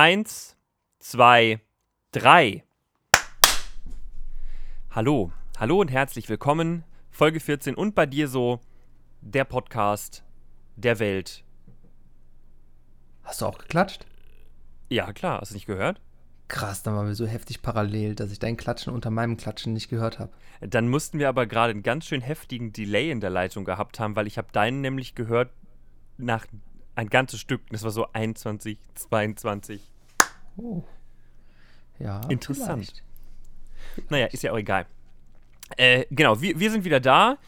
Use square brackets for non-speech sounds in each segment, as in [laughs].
Eins, zwei, drei. Hallo, hallo und herzlich willkommen. Folge 14 und bei dir so der Podcast der Welt. Hast du auch geklatscht? Ja, klar, hast du nicht gehört? Krass, dann waren wir so heftig parallel, dass ich dein Klatschen unter meinem Klatschen nicht gehört habe. Dann mussten wir aber gerade einen ganz schön heftigen Delay in der Leitung gehabt haben, weil ich habe deinen nämlich gehört nach ein ganzes Stück. Das war so 21, 22. Oh. Ja. Interessant. vielleicht. Naja, ist ja auch egal. Äh, genau, wir, wir sind wieder da.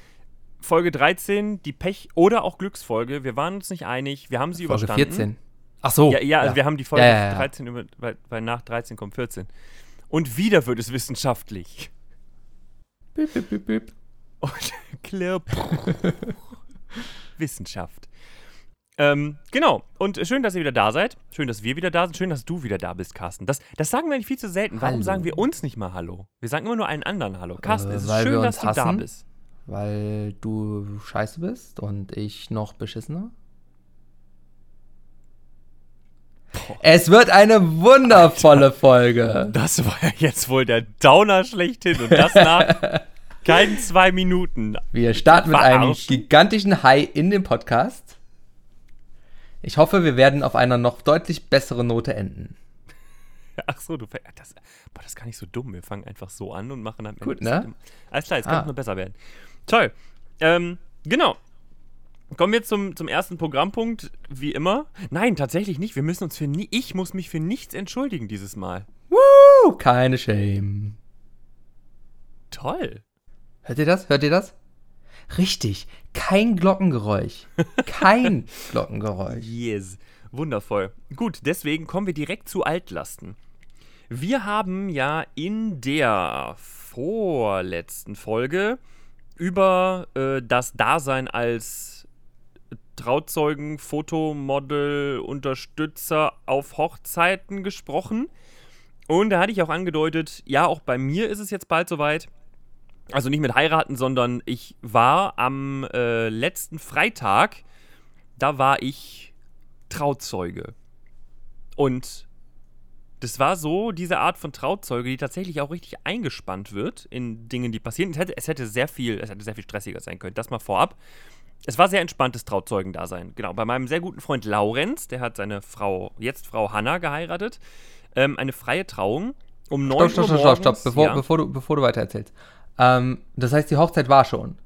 Folge 13, die Pech- oder auch Glücksfolge. Wir waren uns nicht einig. Wir haben sie Folge überstanden. 14. Ach so. Ja, ja, also wir haben die Folge Ja, ja, ja. 13 über, weil, weil nach 13 kommt 14. Und wieder wird es wissenschaftlich. Bip, bip, bip, bip. Und. [laughs] [laughs] Wissenschaft. Ähm, genau. Und schön, dass ihr wieder da seid. Schön, dass wir wieder da sind. Schön, dass du wieder da bist, Carsten. Das, das sagen wir nicht viel zu selten. Warum Hallo. sagen wir uns nicht mal Hallo? Wir sagen immer nur einen anderen Hallo. Carsten, Äh, es ist schön, dass du da hassen. bist. Weil du scheiße bist und ich noch beschissener. Es wird eine wundervolle Folge. Das war ja jetzt wohl der Downer schlechthin. Und das nach [laughs] keinen zwei Minuten. Wir starten mit einem gigantischen High in dem Podcast. Ich hoffe, wir werden auf einer noch deutlich besseren Note enden. Ach so, du das, boah, das ist gar nicht so dumm. Wir fangen einfach so an und machen am Ende Gut, ne? Alles klar, jetzt Ah. kann es nur besser werden. Toll. Ähm, genau. Kommen wir zum, zum ersten Programmpunkt, wie immer. Nein, tatsächlich nicht. Wir müssen uns für nie. Ich muss mich für nichts entschuldigen dieses Mal. Woo, keine Shame. Toll. Hört ihr das? Hört ihr das? Richtig, kein Glockengeräusch. Kein [laughs] Glockengeräusch. Yes. Wundervoll. Gut, deswegen kommen wir direkt zu Altlasten. Wir haben ja in der vorletzten Folge über äh, das Dasein als Trauzeugen, Fotomodel, Unterstützer auf Hochzeiten gesprochen. Und da hatte ich auch angedeutet, ja, auch bei mir ist es jetzt bald soweit. Also nicht mit heiraten, sondern ich war am äh, letzten Freitag, da war ich Trauzeuge. Und das war so diese Art von Trauzeuge, die tatsächlich auch richtig eingespannt wird in Dingen, die passieren. Es hätte, es hätte sehr viel, es hätte sehr viel stressiger sein können. Das mal vorab. Es war sehr entspanntes Trauzeugendasein. Genau, bei meinem sehr guten Freund Laurenz, der hat seine Frau, jetzt Frau Hanna, geheiratet. Ähm, eine freie Trauung um 9 Stopp, stopp, Uhr stopp, stopp, stopp, morgens. bevor, ja. bevor, du, bevor du weiter erzählst. Ähm, das heißt, die Hochzeit war schon.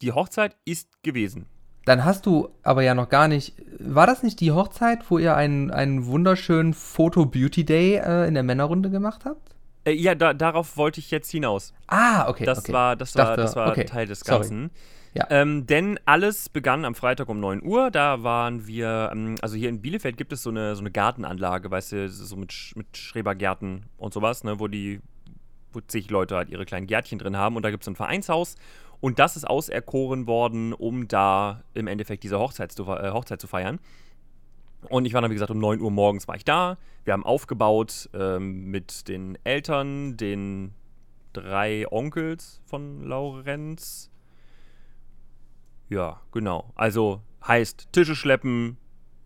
Die Hochzeit ist gewesen. Dann hast du aber ja noch gar nicht. War das nicht die Hochzeit, wo ihr einen, einen wunderschönen Foto-Beauty-Day äh, in der Männerrunde gemacht habt? Äh, ja, da, darauf wollte ich jetzt hinaus. Ah, okay. Das okay. war, das Ich war, dachte, das war okay, Teil des sorry. Ganzen. Ja. Ähm, denn alles begann am Freitag um 9 Uhr. Da waren wir, ähm, also hier in Bielefeld gibt es so eine, so eine Gartenanlage, weißt du, so mit, Sch- mit Schrebergärten und sowas, ne, wo die, wo zig Leute halt ihre kleinen Gärtchen drin haben. Und da gibt es ein Vereinshaus. Und das ist auserkoren worden, um da im Endeffekt diese Hochzeit zu, äh, Hochzeit zu feiern. Und ich war dann, wie gesagt, um 9 Uhr morgens war ich da. Wir haben aufgebaut ähm, mit den Eltern, den drei Onkels von Laurenz. Ja, genau. Also heißt Tische schleppen,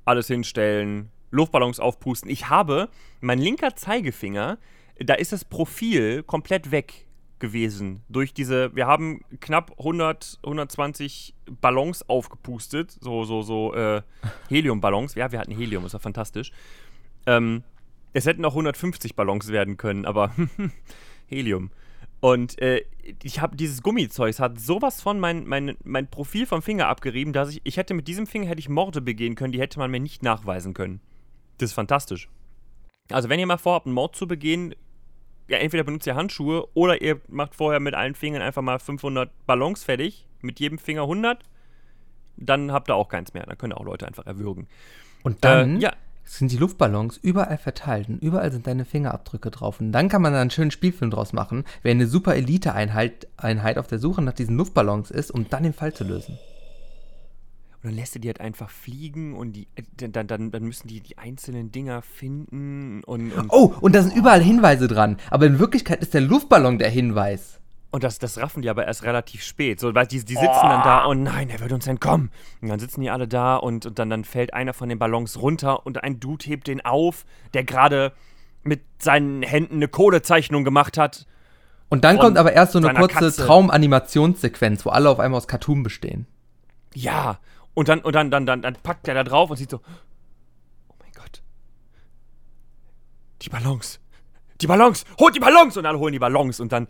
alles hinstellen, Luftballons aufpusten. Ich habe, mein linker Zeigefinger, da ist das Profil komplett weg gewesen. Durch diese, wir haben knapp 100, 120 Ballons aufgepustet. So, so, so, äh, Heliumballons. Ja, wir hatten Helium, das war fantastisch. Ähm, es hätten auch 150 Ballons werden können, aber [laughs] Helium. Und äh, ich habe dieses Gummizeug, es hat sowas von mein, mein, mein Profil vom Finger abgerieben, dass ich, ich hätte mit diesem Finger hätte ich Morde begehen können, die hätte man mir nicht nachweisen können. Das ist fantastisch. Also wenn ihr mal vorhabt, einen Mord zu begehen, ja, entweder benutzt ihr Handschuhe oder ihr macht vorher mit allen Fingern einfach mal 500 Ballons fertig, mit jedem Finger 100, dann habt ihr auch keins mehr. Dann können auch Leute einfach erwürgen. Und dann Äh, ja, sind die Luftballons überall verteilt und überall sind deine Fingerabdrücke drauf. Und dann kann man da einen schönen Spielfilm draus machen, wer eine super Elite-Einheit Einheit auf der Suche nach diesen Luftballons ist, um dann den Fall zu lösen. Und dann lässt er die halt einfach fliegen und die, äh, dann, dann, dann müssen die die einzelnen Dinger finden und, und Oh, und da sind überall Hinweise dran. Aber in Wirklichkeit ist der Luftballon der Hinweis. Und das, das raffen die aber erst relativ spät. So, weil die, die sitzen dann da, oh nein, er wird uns entkommen. Und dann sitzen die alle da und, und dann, dann fällt einer von den Ballons runter und ein Dude hebt den auf, der gerade mit seinen Händen eine Kohlezeichnung gemacht hat. Und dann kommt aber erst so eine kurze. Traumanimationssequenz, wo alle auf einmal aus Cartoon bestehen. Ja. Und dann, und dann, dann, dann, dann packt er da drauf und sieht so, oh mein Gott. Die Ballons. Die Ballons. Holt die Ballons. Und alle holen die Ballons. Und dann,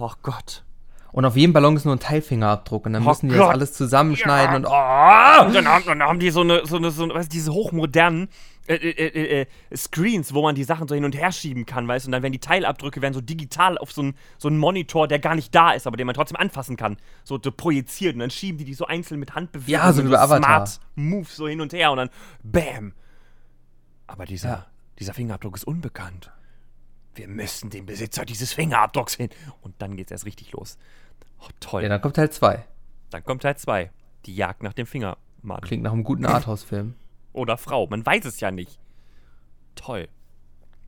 oh Gott. Und auf jedem Ballon ist nur ein Teilfingerabdruck. Und dann Oh müssen die das Gott. alles zusammenschneiden und oh, Und dann haben, dann haben die so eine, so eine, so eine weißt, du, diese hochmodernen äh, äh, äh, äh, Screens, wo man die Sachen so hin und her schieben kann, weißt du, und dann werden die Teilabdrücke werden so digital auf so einen so einen Monitor, der gar nicht da ist, aber den man trotzdem anfassen kann, so, so projiziert und dann schieben die die so einzeln mit Handbewegungen, Ja, so wie bei Avatar. Smart Moves so hin und her und dann Bam. Aber dieser, Ja. dieser Fingerabdruck ist unbekannt. Wir müssen den Besitzer dieses Fingerabdrucks hin. Und dann geht's erst richtig los. Oh, toll. ja, dann kommt Teil 2. Dann kommt Teil 2. Die Jagd nach dem Fingermann. Klingt nach einem guten Arthouse-Film. Oder Frau. Man weiß es ja nicht. Toll.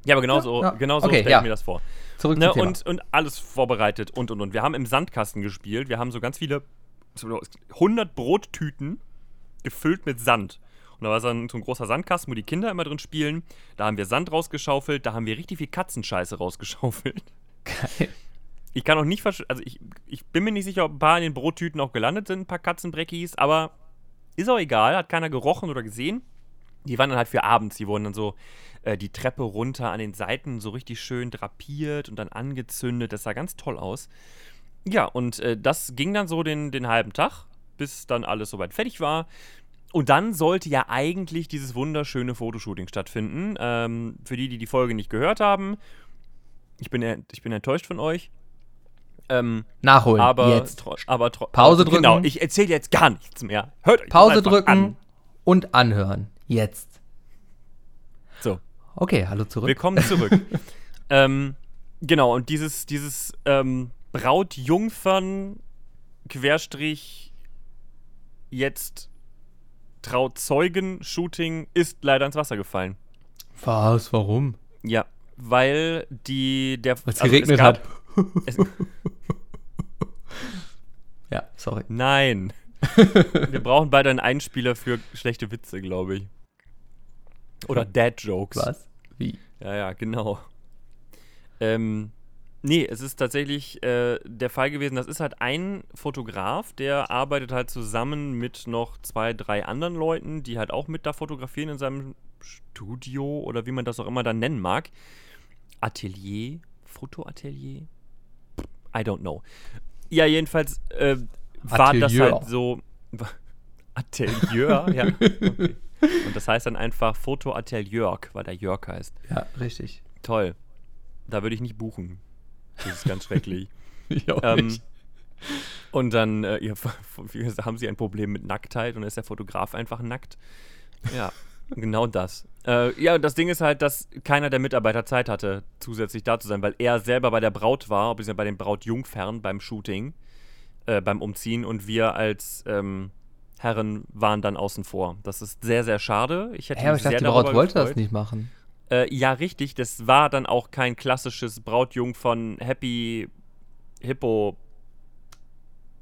Ja, aber genauso, Ja, ja. genauso Okay, stelle ich ja. mir das vor. Zurück Ne, zum und, und alles vorbereitet und und und. Wir haben im Sandkasten gespielt. Wir haben so ganz viele, so 100 Brottüten gefüllt mit Sand. Und da war dann so ein großer Sandkasten, wo die Kinder immer drin spielen. Da haben wir Sand rausgeschaufelt. Da haben wir richtig viel Katzenscheiße rausgeschaufelt. Geil. Ich kann auch nicht verstehen, also ich, ich bin mir nicht sicher, ob ein paar in den Brottüten auch gelandet sind, ein paar Katzenbreckis, aber ist auch egal, hat keiner gerochen oder gesehen. Die waren dann halt für abends, die wurden dann so äh, die Treppe runter an den Seiten so richtig schön drapiert und dann angezündet. Das sah ganz toll aus. Ja, und äh, das ging dann so den, den halben Tag, bis dann alles soweit fertig war. Und dann sollte ja eigentlich dieses wunderschöne Fotoshooting stattfinden. Ähm, für die, die die Folge nicht gehört haben, ich bin, en- ich bin enttäuscht von euch. Ähm, Nachholen. aber, jetzt. aber Pause Genau, drücken. ich erzähle jetzt gar nichts mehr. Hört euch Pause drücken An. und anhören. Jetzt. So, Okay, hallo zurück. willkommen zurück. [laughs] ähm, genau, und dieses, dieses ähm, Brautjungfern Querstrich jetzt Trauzeugen-Shooting ist leider ins Wasser gefallen. Was? Warum? Ja, weil die der Weil es also geregnet gab- hat. Es, [laughs] Ja, sorry. nein. [laughs] Wir brauchen beide einen Einspieler für schlechte Witze, glaube ich. Oder Dad-Jokes. Was? Wie? Ja, ja, genau. Ähm, nee, es ist tatsächlich äh, der Fall gewesen, das ist halt ein Fotograf, der arbeitet halt zusammen mit noch zwei, drei anderen Leuten, die halt auch mit da fotografieren in seinem Studio oder wie man das auch immer dann nennen mag. Atelier, Fotoatelier? I don't know. Ja, jedenfalls äh, war das halt so. [laughs] Atelier, ja. Okay. Und das heißt dann einfach Fotoatelier, weil der Jörg heißt. Ja, richtig. Toll. Da würde ich nicht buchen. Das ist ganz schrecklich. [laughs] Ich auch ähm, und dann äh, ja, [laughs] haben sie ein Problem mit Nacktheit und ist der Fotograf einfach nackt. Ja, genau das. Äh, ja, das Ding ist halt, dass keiner der Mitarbeiter Zeit hatte, zusätzlich da zu sein, weil er selber bei der Braut war, beziehungsweise bei den Brautjungfern beim Shooting, äh, beim Umziehen und wir als ähm, Herren waren dann außen vor. Das ist sehr, sehr schade. Ich hätte Hä, aber ich dachte, die Braut wollte das gefreut. nicht machen. Äh, ja, richtig. Das war dann auch kein klassisches Brautjungfern Happy Hippo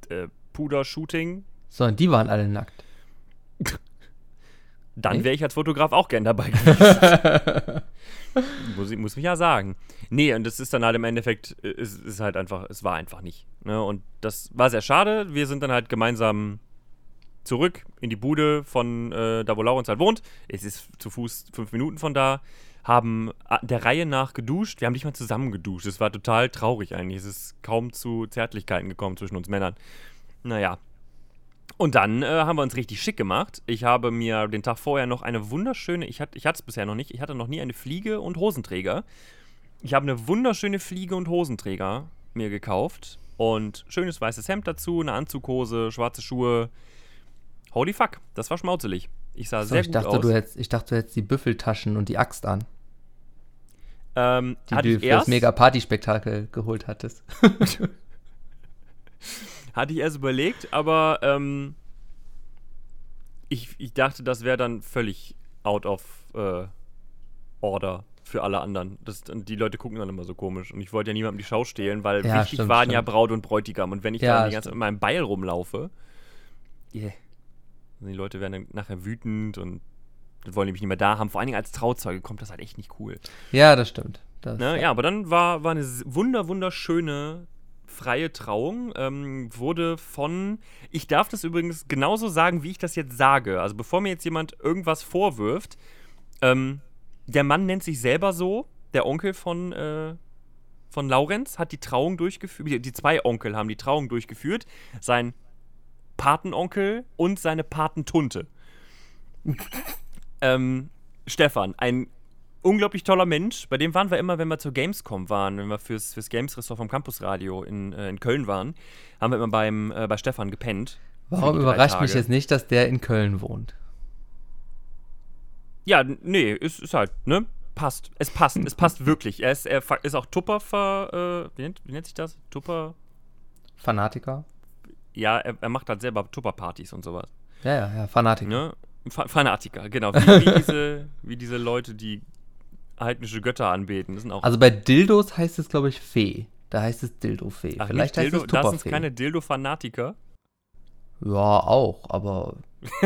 äh, Puder-Shooting. Sondern die waren alle nackt. [laughs] Dann wäre ich als Fotograf auch gern dabei [laughs] gewesen. muss, ich, muss mich ja sagen. Nee, und das ist dann halt im Endeffekt, äh, es ist halt einfach, es war einfach nicht. Ne? Und das war sehr schade. Wir sind dann halt gemeinsam zurück in die Bude von äh, da, wo Laurens halt wohnt. Es ist zu Fuß fünf Minuten von da. Haben a- der Reihe nach geduscht. Wir haben nicht mal zusammen geduscht. Es war total traurig eigentlich. Es ist kaum zu Zärtlichkeiten gekommen zwischen uns Männern. Naja. Und dann äh, haben wir uns richtig schick gemacht. Ich habe mir den Tag vorher noch eine wunderschöne, ich hatte ich hatte es bisher noch nicht, ich hatte noch nie eine Fliege und Hosenträger. Ich habe eine wunderschöne Fliege und Hosenträger mir gekauft und schönes weißes Hemd dazu, eine Anzughose, schwarze Schuhe. Holy fuck, das war schmauzelig. Ich sah So, sehr ich, gut dachte, aus. du hättest, ich dachte, du hättest die Büffeltaschen und die Axt an, ähm, die hatte du ich für das erst, mega Partyspektakel geholt hattest. [laughs] hatte ich erst überlegt, aber ähm, ich, ich dachte, das wäre dann völlig out of äh, order für alle anderen. Das, die Leute gucken dann immer so komisch. Und ich wollte ja niemandem die Schau stehlen, weil Ja, wichtig stimmt, waren ja stimmt. Braut und Bräutigam. Und wenn ich Ja, da die ganze Zeit mit meinem Beil rumlaufe, yeah. Die Leute werden dann nachher wütend und wollen nämlich nicht mehr da haben. Vor allen Dingen als Trauzeuge kommt das halt echt nicht cool. Ja, das stimmt. Das, Ne? Ja, aber dann war, war eine wunder, wunderschöne freie Trauung. Ähm, wurde von. Ich darf das übrigens genauso sagen, wie ich das jetzt sage. Also bevor mir jetzt jemand irgendwas vorwirft, ähm, der Mann nennt sich selber so, der Onkel von, äh, von Laurenz hat die Trauung durchgeführt. Die zwei Onkel haben die Trauung durchgeführt. Sein Patenonkel und seine Patentunte. ähm, Stefan, ein unglaublich toller Mensch. Bei dem waren wir immer, wenn wir zur Gamescom waren, wenn wir fürs, fürs Games-Ressort vom Campusradio in, äh, in Köln waren, haben wir immer beim, äh, bei Stefan gepennt. Warum überrascht mich jetzt nicht, dass der in Köln wohnt? Ja, nee, ist, ist halt, ne? Passt. Es passt. es passt wirklich. Er ist, er ist auch Tupper. Äh, wie, nennt, wie nennt sich das? Tupper. Fanatiker? Ja, er, er macht halt selber Tupper-Partys und sowas. Ja, ja, ja, Fanatiker. Ne? Fa Fanatiker, genau. Wie, wie, diese, wie diese Leute, die heidnische Götter anbeten. Das sind auch. Also bei Dildos heißt es, glaube ich, Fee. Da heißt es Dildo-Fee. Vielleicht nicht heißt Dildo, es das sind Tupperfee. keine Dildo-Fanatiker. Ja, auch, aber [laughs]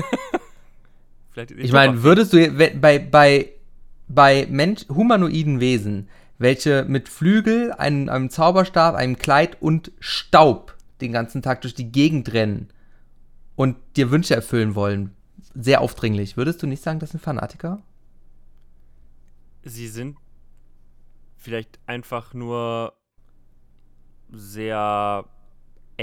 Vielleicht ich meine, würdest du bei, bei, bei Mensch, humanoiden Wesen, welche mit Flügel, einem, einem Zauberstab, einem Kleid und Staub den ganzen Tag durch die Gegend rennen und dir Wünsche erfüllen wollen, sehr aufdringlich, würdest du nicht sagen, das sind Fanatiker? sie sind vielleicht einfach nur sehr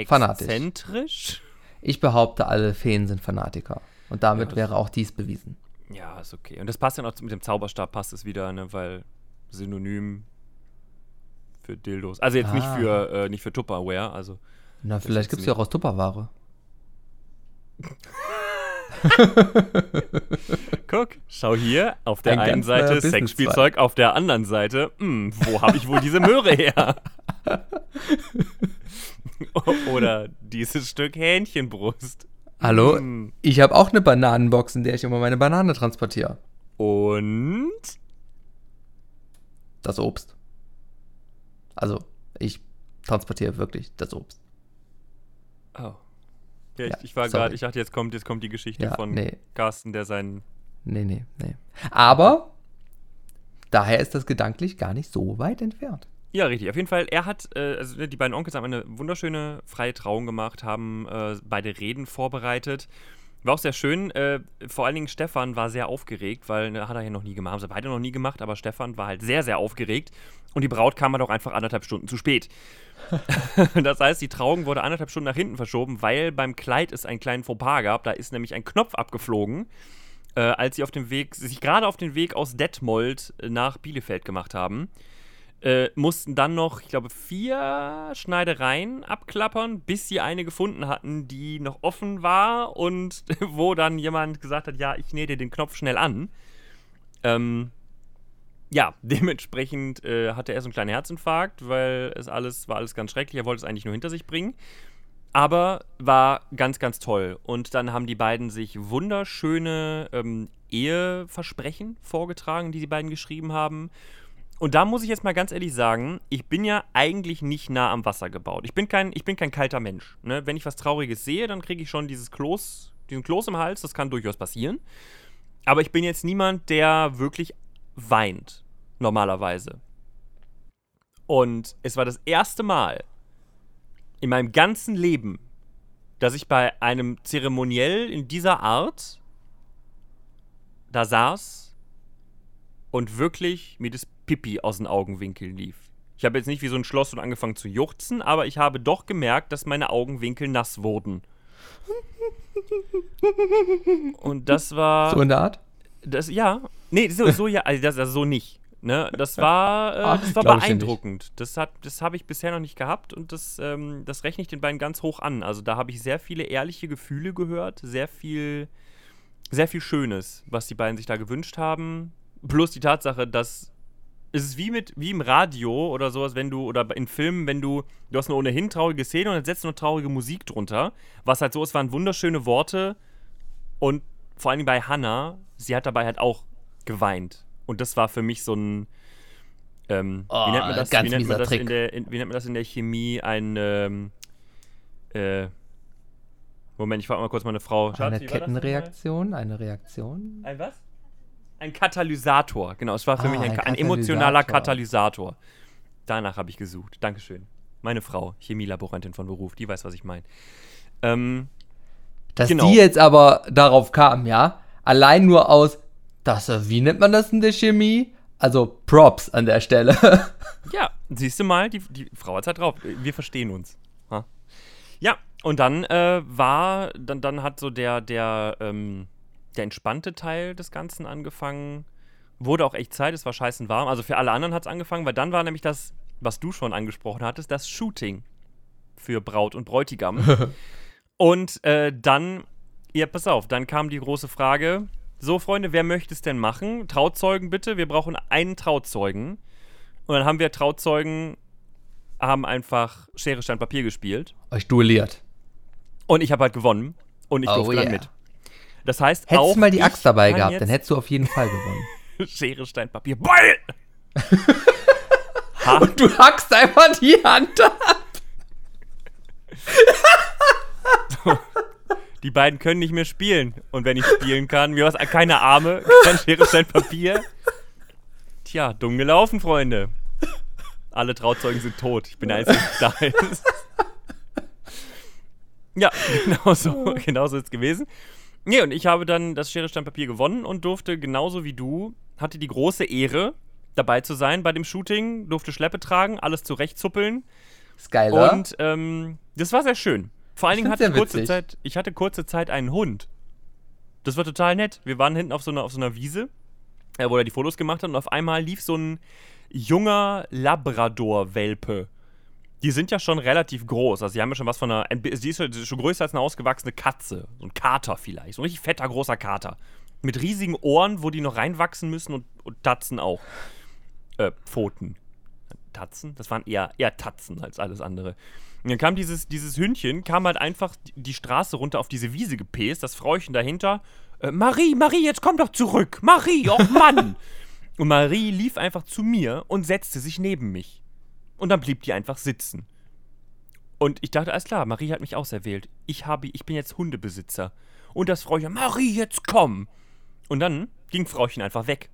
Fanatisch. exzentrisch. Ich behaupte, alle Feen sind Fanatiker. Und damit Ja, wäre auch dies bewiesen. Ja, ist okay. Und das passt ja noch mit dem Zauberstab, passt es wieder, ne, weil Synonym für Dildos. Also jetzt nicht Ah. für äh, nicht für Tupperware, also Na, vielleicht gibt es ja auch aus Tupperware. [laughs] guck, schau hier, auf der Ein einen Seite. Sexspielzeug, auf der anderen Seite, hm, wo habe ich wohl diese Möhre her? [laughs] Oder dieses Stück Hähnchenbrust. Hallo? Hm. Ich habe auch eine Bananenbox, in der ich immer meine Banane transportiere. Und Das Obst. Also, ich transportiere wirklich das Obst. Oh. Ja, ich, Ja, ich war gerade, ich dachte, jetzt kommt, jetzt kommt die Geschichte Ja, von nee. Carsten, der seinen Nee, nee, nee. Aber daher ist das gedanklich gar nicht so weit entfernt. Ja, richtig. Auf jeden Fall, er hat, äh, also ne, die beiden Onkels haben eine wunderschöne freie Trauung gemacht, haben äh, beide Reden vorbereitet. War auch sehr schön. Äh, vor allen Dingen Stefan war sehr aufgeregt, weil ne, hat er ja noch nie gemacht. Haben sie beide noch nie gemacht, aber Stefan war halt sehr, sehr aufgeregt. Und die Braut kam halt auch einfach anderthalb Stunden zu spät. [laughs] das heißt, die Trauung wurde anderthalb Stunden nach hinten verschoben, weil beim Kleid es einen kleinen Fauxpas gab. Da ist nämlich ein Knopf abgeflogen, äh, als sie auf dem Weg, sich gerade auf den Weg aus Detmold äh, nach Bielefeld gemacht haben äh, mussten dann noch, ich glaube, vier Schneidereien abklappern, bis sie eine gefunden hatten, die noch offen war und [laughs] wo dann jemand gesagt hat, ja, ich nähe dir den Knopf schnell an. Ähm, ja, [laughs] dementsprechend äh, hatte er so einen kleinen Herzinfarkt, weil es alles war alles ganz schrecklich. Er wollte es eigentlich nur hinter sich bringen. Aber war ganz, ganz toll. Und dann haben die beiden sich wunderschöne ähm, Eheversprechen vorgetragen, die die beiden geschrieben haben. Und da muss ich jetzt mal ganz ehrlich sagen, ich bin ja eigentlich nicht nah am Wasser gebaut. Ich bin kein, ich bin kein kalter Mensch. Ne? Wenn ich was Trauriges sehe, dann kriege ich schon dieses Kloß, diesen Kloß im Hals. Das kann durchaus passieren. Aber ich bin jetzt niemand, der wirklich weint. Normalerweise. Und es war das erste Mal in meinem ganzen Leben, dass ich bei einem Zeremoniell in dieser Art da saß und wirklich mir das Pipi aus den Augenwinkeln lief. Ich habe jetzt nicht wie so ein Schloss und angefangen zu juchzen, aber ich habe doch gemerkt, dass meine Augenwinkel nass wurden. Und das war. So in der Art? Das, ja. Nee, so, so ja, also das also so nicht. Ne? Das war, äh, Ah, das war beeindruckend. Das, hat, das habe ich bisher noch nicht gehabt und das, ähm, das rechne ich den beiden ganz hoch an. Also da habe ich sehr viele ehrliche Gefühle gehört, sehr viel, sehr viel Schönes, was die beiden sich da gewünscht haben. Plus die Tatsache, dass es ist wie mit wie im Radio oder sowas, wenn du oder in Filmen, wenn du du hast eine ohnehin traurige Szene und dann setzt du noch traurige Musik drunter, was halt so ist, waren wunderschöne Worte und vor allem bei Hannah, sie hat dabei halt auch geweint und das war für mich so ein Ähm, Oh, wie nennt man das, ganz wie nennt man mieser das in Trick. der, in, wie nennt man das in der Chemie? Ein, ähm, äh, Moment, ich frage mal kurz meine Frau. Eine? Kettenreaktion, eine Reaktion. Ein was? Ein Katalysator. Genau, es war für Ah, mich ein, ein ein emotionaler Katalysator. Danach habe ich gesucht. Dankeschön. Meine Frau, Chemielaborantin von Beruf, die weiß, was ich meine. Ähm, Dass Genau. die jetzt aber darauf kam, ja, allein nur aus, das, äh, wie nennt man das in der Chemie? Also Props an der Stelle. [laughs] ja, siehst du mal, die, die Frau hat halt drauf. Wir verstehen uns. Ha? Ja, und dann äh, war, dann, dann hat so der, der, ähm, der entspannte Teil des Ganzen angefangen. Wurde auch echt Zeit, es war scheißen warm. Also für alle anderen hat es angefangen, weil dann war nämlich das, was du schon angesprochen hattest, das Shooting für Braut und Bräutigam. [laughs] und äh, dann, ja, pass auf, dann kam die große Frage: So, Freunde, wer möchte es denn machen? Trauzeugen bitte, wir brauchen einen Trauzeugen. Und dann haben wir Trauzeugen, haben einfach Schere, Stein, Papier gespielt. Euch duelliert. Und ich habe halt gewonnen. Und ich Oh durfte yeah. dann mit. Das heißt, Hättest auch du mal die Axt dabei gehabt, dann hättest du auf jeden Fall gewonnen. [laughs] Schere, Stein, Papier, Beul! ha, [laughs] Du hackst einfach die Hand ab. [laughs] die beiden können nicht mehr spielen. Und wenn ich spielen kann, mir was keine Arme, kein Schere, Stein, Papier. Tja, dumm gelaufen, Freunde. Alle Trauzeugen sind tot. Ich bin der Einzige, der da ist. Ja, genau so, genau so ist es gewesen. Nee, und ich habe dann das Schere, Stein, Papier gewonnen und durfte genauso wie du, hatte die große Ehre, dabei zu sein bei dem Shooting, durfte Schleppe tragen, alles zurechtzuppeln. Skyler. Und ähm, das war sehr schön. Vor allen Dingen hatte ich kurze. Zeit, ich hatte kurze Zeit einen Hund. Das war total nett. Wir waren hinten auf so einer, auf so einer Wiese, äh, wo er die Fotos gemacht hat und auf einmal lief so ein junger Labrador-Welpe. Die sind ja schon relativ groß. Also, die haben ja schon was von einer. Sie ist schon- größer als eine ausgewachsene Katze. So ein Kater vielleicht. So ein richtig fetter, großer Kater. Mit riesigen Ohren, wo die noch reinwachsen müssen und, und Tatzen auch. Äh, Pfoten. Tatzen? Das waren eher, eher Tatzen als alles andere. Und dann kam dieses, dieses Hündchen, kam halt einfach die- Straße runter auf diese Wiese gepäst, das Frauchen dahinter. Äh, Marie, Marie, jetzt komm doch zurück. Marie, oh Mann. [laughs] und Marie lief einfach zu mir und setzte sich neben mich. Und dann blieb die einfach sitzen. Und ich dachte, alles klar, Marie hat mich auserwählt. Ich, habe, ich bin jetzt Hundebesitzer. Und das Frauchen, Marie, jetzt komm. Und dann ging Frauchen einfach weg.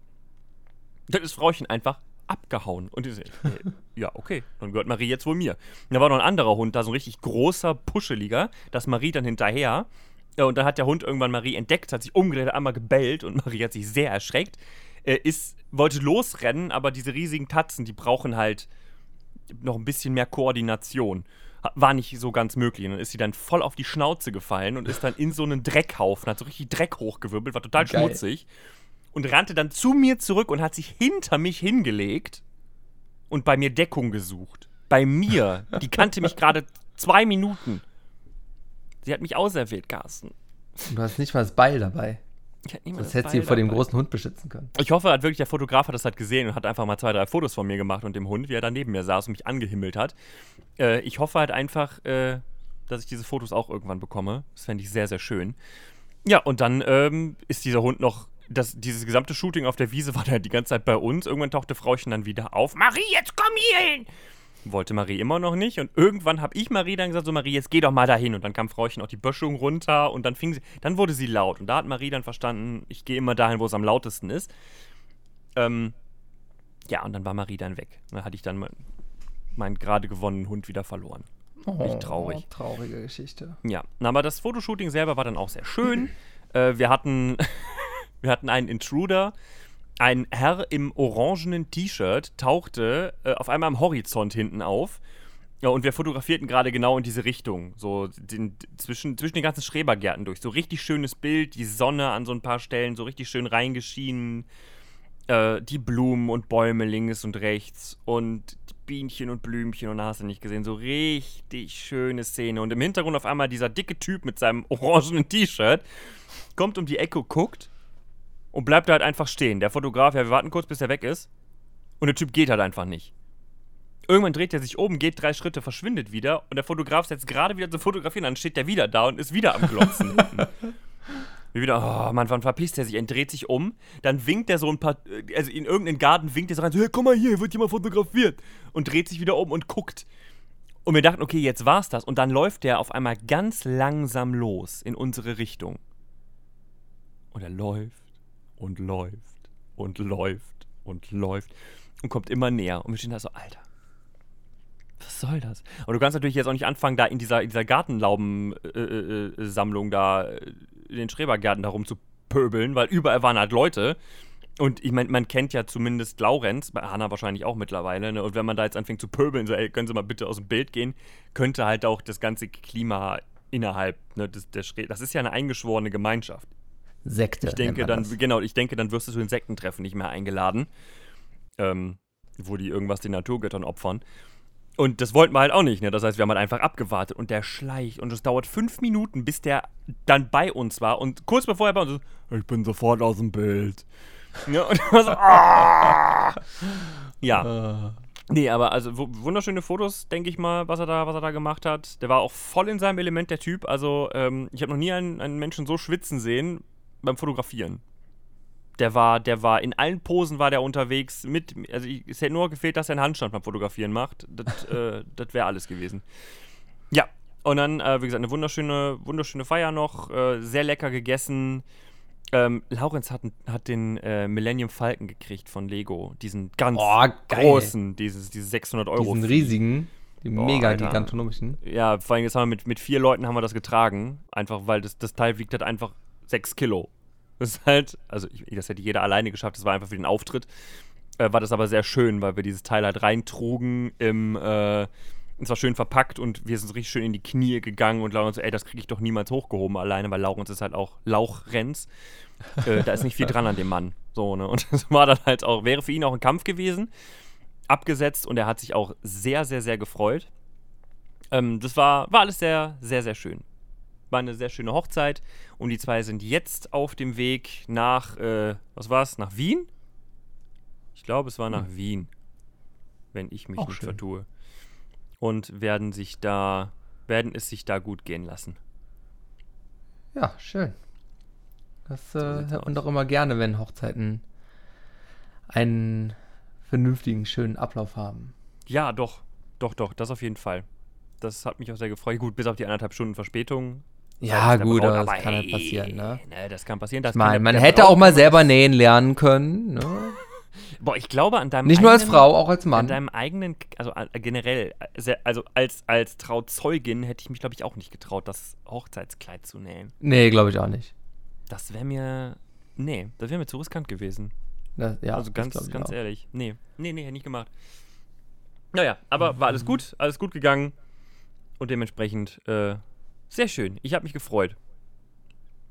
Dann ist Frauchen einfach abgehauen. Und ich äh, [laughs] ja, okay, dann gehört Marie jetzt wohl mir. Und da war noch ein anderer Hund da, so ein richtig großer, puscheliger. Das Marie dann hinterher. Ja, und dann hat der Hund irgendwann Marie entdeckt, hat sich umgedreht, einmal gebellt und [laughs] Marie hat sich sehr erschreckt. Äh, ist, wollte losrennen, aber diese riesigen Tatzen, die brauchen halt noch ein bisschen mehr Koordination. War nicht so ganz möglich. Und dann ist sie dann voll auf die Schnauze gefallen und ist dann in so einen Dreckhaufen, hat so richtig Dreck hochgewirbelt, war total Geil. schmutzig. Und rannte dann zu mir zurück und hat sich hinter mich hingelegt und bei mir Deckung gesucht. Bei mir. [laughs] Die kannte mich gerade zwei Minuten. Sie hat mich auserwählt, Carsten. Du hast nicht mal das Beil dabei. Das hättest du Beil vor dem dabei. großen Hund beschützen können. Ich hoffe, hat wirklich der Fotograf hat das halt gesehen und hat einfach mal zwei, drei Fotos von mir gemacht und dem Hund, wie er da neben mir saß und mich angehimmelt hat. Äh, ich hoffe halt einfach, äh, dass ich diese Fotos auch irgendwann bekomme. Das fände ich sehr, sehr schön. Ja, und dann ähm, ist dieser Hund noch. Das, dieses gesamte Shooting auf der Wiese war [laughs] dann die ganze Zeit bei uns. Irgendwann tauchte Frauchen dann wieder auf. Marie, jetzt komm hier hin! Wollte Marie immer noch nicht. Und irgendwann habe ich Marie dann gesagt: So, Marie, jetzt geh doch mal dahin. Und dann kam Frauchen auch die Böschung runter und dann fing sie. Dann wurde sie laut. Und da hat Marie dann verstanden, ich gehe immer dahin, wo es am lautesten ist. Ähm, ja, und dann war Marie dann weg. Dann hatte ich dann mein- meinen gerade gewonnenen Hund wieder verloren. Echt traurig. Oh, Traurige Geschichte. Ja, aber das Fotoshooting selber war dann auch sehr schön. äh, wir hatten, [laughs] wir hatten einen Intruder. Ein Herr im orangenen T-Shirt tauchte äh, auf einmal am Horizont hinten auf. Ja, und wir fotografierten gerade genau in diese Richtung. So den, zwischen, zwischen den ganzen Schrebergärten durch. So richtig schönes Bild, die Sonne an so ein paar Stellen, so richtig schön reingeschienen. Äh, die Blumen und Bäume links und rechts. Und Bienchen und Blümchen und hast du nicht gesehen. So richtig schöne Szene. Und im Hintergrund auf einmal dieser dicke Typ mit seinem [laughs] orangenen T-Shirt kommt um die Ecke, guckt und bleibt da halt einfach stehen. Der Fotograf, ja, wir warten kurz, bis er weg ist. Und der Typ geht halt einfach nicht. Irgendwann dreht er sich um, geht drei Schritte, verschwindet wieder und der Fotograf setzt gerade wieder zu fotografieren, dann steht der wieder da und ist wieder am Glotzen. [laughs] Wie wieder, oh Mann, wann verpisst er sich? Er dreht sich um, dann winkt er so ein paar, also in irgendeinen Garten winkt er so rein, so, hey, komm mal hier, wird jemand fotografiert. Und dreht sich wieder um und guckt. Und wir dachten, okay, jetzt war's das. Und dann läuft der auf einmal ganz langsam los in unsere Richtung. Und er läuft und läuft und läuft und läuft und kommt immer näher. Und wir stehen da so, Alter, was soll das? Und du kannst natürlich jetzt auch nicht anfangen, da in dieser, in dieser Gartenlaubensammlung äh, äh, da äh, in den Schrebergärten da rumzupöbeln, weil überall waren halt Leute. Und ich meine, man kennt ja zumindest Laurenz, bei Hanna wahrscheinlich auch mittlerweile, ne? Und wenn man da jetzt anfängt zu pöbeln, so, ey, können Sie mal bitte aus dem Bild gehen, könnte halt auch das ganze Klima innerhalb, ne, des, der Schre das ist ja eine eingeschworene Gemeinschaft. Sekte. Ich denke dann, das. genau, ich denke, dann wirst du zu den Sektentreffen nicht mehr eingeladen. Ähm, wo die irgendwas den Naturgöttern opfern. Und das wollten wir halt auch nicht, ne? Das heißt, wir haben halt einfach abgewartet und der schleicht und es dauert fünf Minuten, bis der dann bei uns war und kurz bevor er bei uns ist, ich bin sofort aus dem Bild. Ja, und war so, [laughs] ah! Ja. Nee, aber also wu- wunderschöne Fotos, denke ich mal, was er da, was er da gemacht hat. Der war auch voll in seinem Element, der Typ. Also, ähm, ich habe noch nie einen, einen Menschen so schwitzen sehen beim Fotografieren. Der war, der war, in allen Posen war der unterwegs mit, also es hätte nur gefehlt, dass er einen Handstand beim Fotografieren macht. Das, [laughs] äh, das wäre alles gewesen. Ja, und dann, äh, wie gesagt, eine wunderschöne, wunderschöne Feier noch, äh, sehr lecker gegessen. Ähm, Laurenz hat, hat den äh, Millennium Falcon gekriegt von Lego. Diesen ganz Oh, großen, dieses, diese 600 Euro. Diesen riesigen, die Boah, mega Alter. gigantonomischen. Ja, vor allem jetzt haben wir mit, mit vier Leuten haben wir das getragen. Einfach, weil das, das Teil wiegt halt einfach 6 Kilo. Das ist halt, also ich, das hätte jeder alleine geschafft, das war einfach für den Auftritt. Äh, war das aber sehr schön, weil wir dieses Teil halt reintrugen im, äh, es war schön verpackt und wir sind richtig schön in die Knie gegangen und Laurenz so, ey, das kriege ich doch niemals hochgehoben alleine, weil Laurenz ist halt auch Lauchrenz. äh, da ist nicht viel dran an dem Mann. So, ne? Und [laughs] das war dann halt auch, wäre für ihn auch ein Kampf gewesen. Abgesetzt und er hat sich auch sehr, sehr, sehr gefreut. Ähm, das war, war alles sehr, sehr, sehr schön. War eine sehr schöne Hochzeit und die zwei sind jetzt auf dem Weg nach, äh, was war's, nach Wien? Ich glaube, es war nach Wien, wenn ich mich Auch nicht schön. vertue. Und werden sich da, werden es sich da gut gehen lassen. Ja, schön. Das äh, hört man doch immer gerne, wenn Hochzeiten einen vernünftigen, schönen Ablauf haben. Ja, doch, doch, doch, das auf jeden Fall. Das hat mich auch sehr gefreut. Gut, bis auf die anderthalb Stunden Verspätung. Ja, gut, Braut, aber das kann halt passieren, ne? Das kann passieren. Das man der hätte auch mal man selber nähen lernen können. Ne? [laughs] Boah, ich glaube an deinem Nicht nur als eigenen- Frau, auch als An Mann. deinem eigenen, also äh, generell, sehr- also als, als Trauzeugin hätte ich mich, glaube ich, auch nicht getraut, das Hochzeitskleid zu nähen. Nee, glaube ich auch nicht. Das wäre mir, nee, das wäre mir zu riskant gewesen. Das, ja, also ganz, ganz auch. ehrlich. Nee, nee, nee, hätte ich nicht gemacht. Naja, aber war alles gut, alles gut gegangen und dementsprechend äh, sehr schön. Ich habe mich gefreut.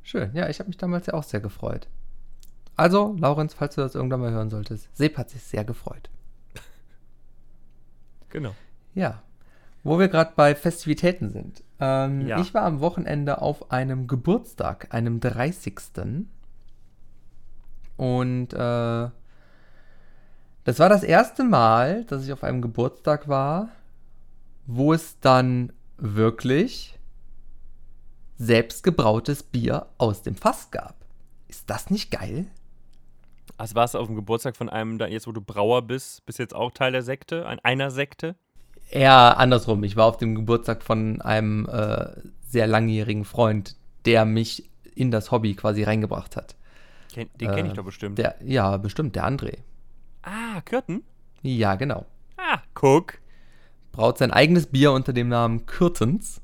Schön, ja, ich habe mich damals ja auch sehr gefreut. Also, Laurenz, falls du das irgendwann mal hören solltest, Sepp hat sich sehr gefreut. [laughs] Genau. Ja, wo wir gerade bei Festivitäten sind. Ähm, Ja. Ich war am Wochenende auf einem Geburtstag, einem 30. Und äh, das war das erste Mal, dass ich auf einem Geburtstag war, wo es dann wirklich selbstgebrautes Bier aus dem Fass gab. Ist das nicht geil? Also warst du auf dem Geburtstag von einem, da jetzt wo du Brauer bist, bist jetzt auch Teil der Sekte, ein, einer Sekte? Eher andersrum. Ich war auf dem Geburtstag von einem äh, sehr langjährigen Freund, der mich in das Hobby quasi reingebracht hat. Ken, den kenne ich Äh, doch bestimmt. Der, ja, bestimmt, der André. ah, Kürten? Ja, genau. Ah, guck. Braut sein eigenes Bier unter dem Namen Kürtens.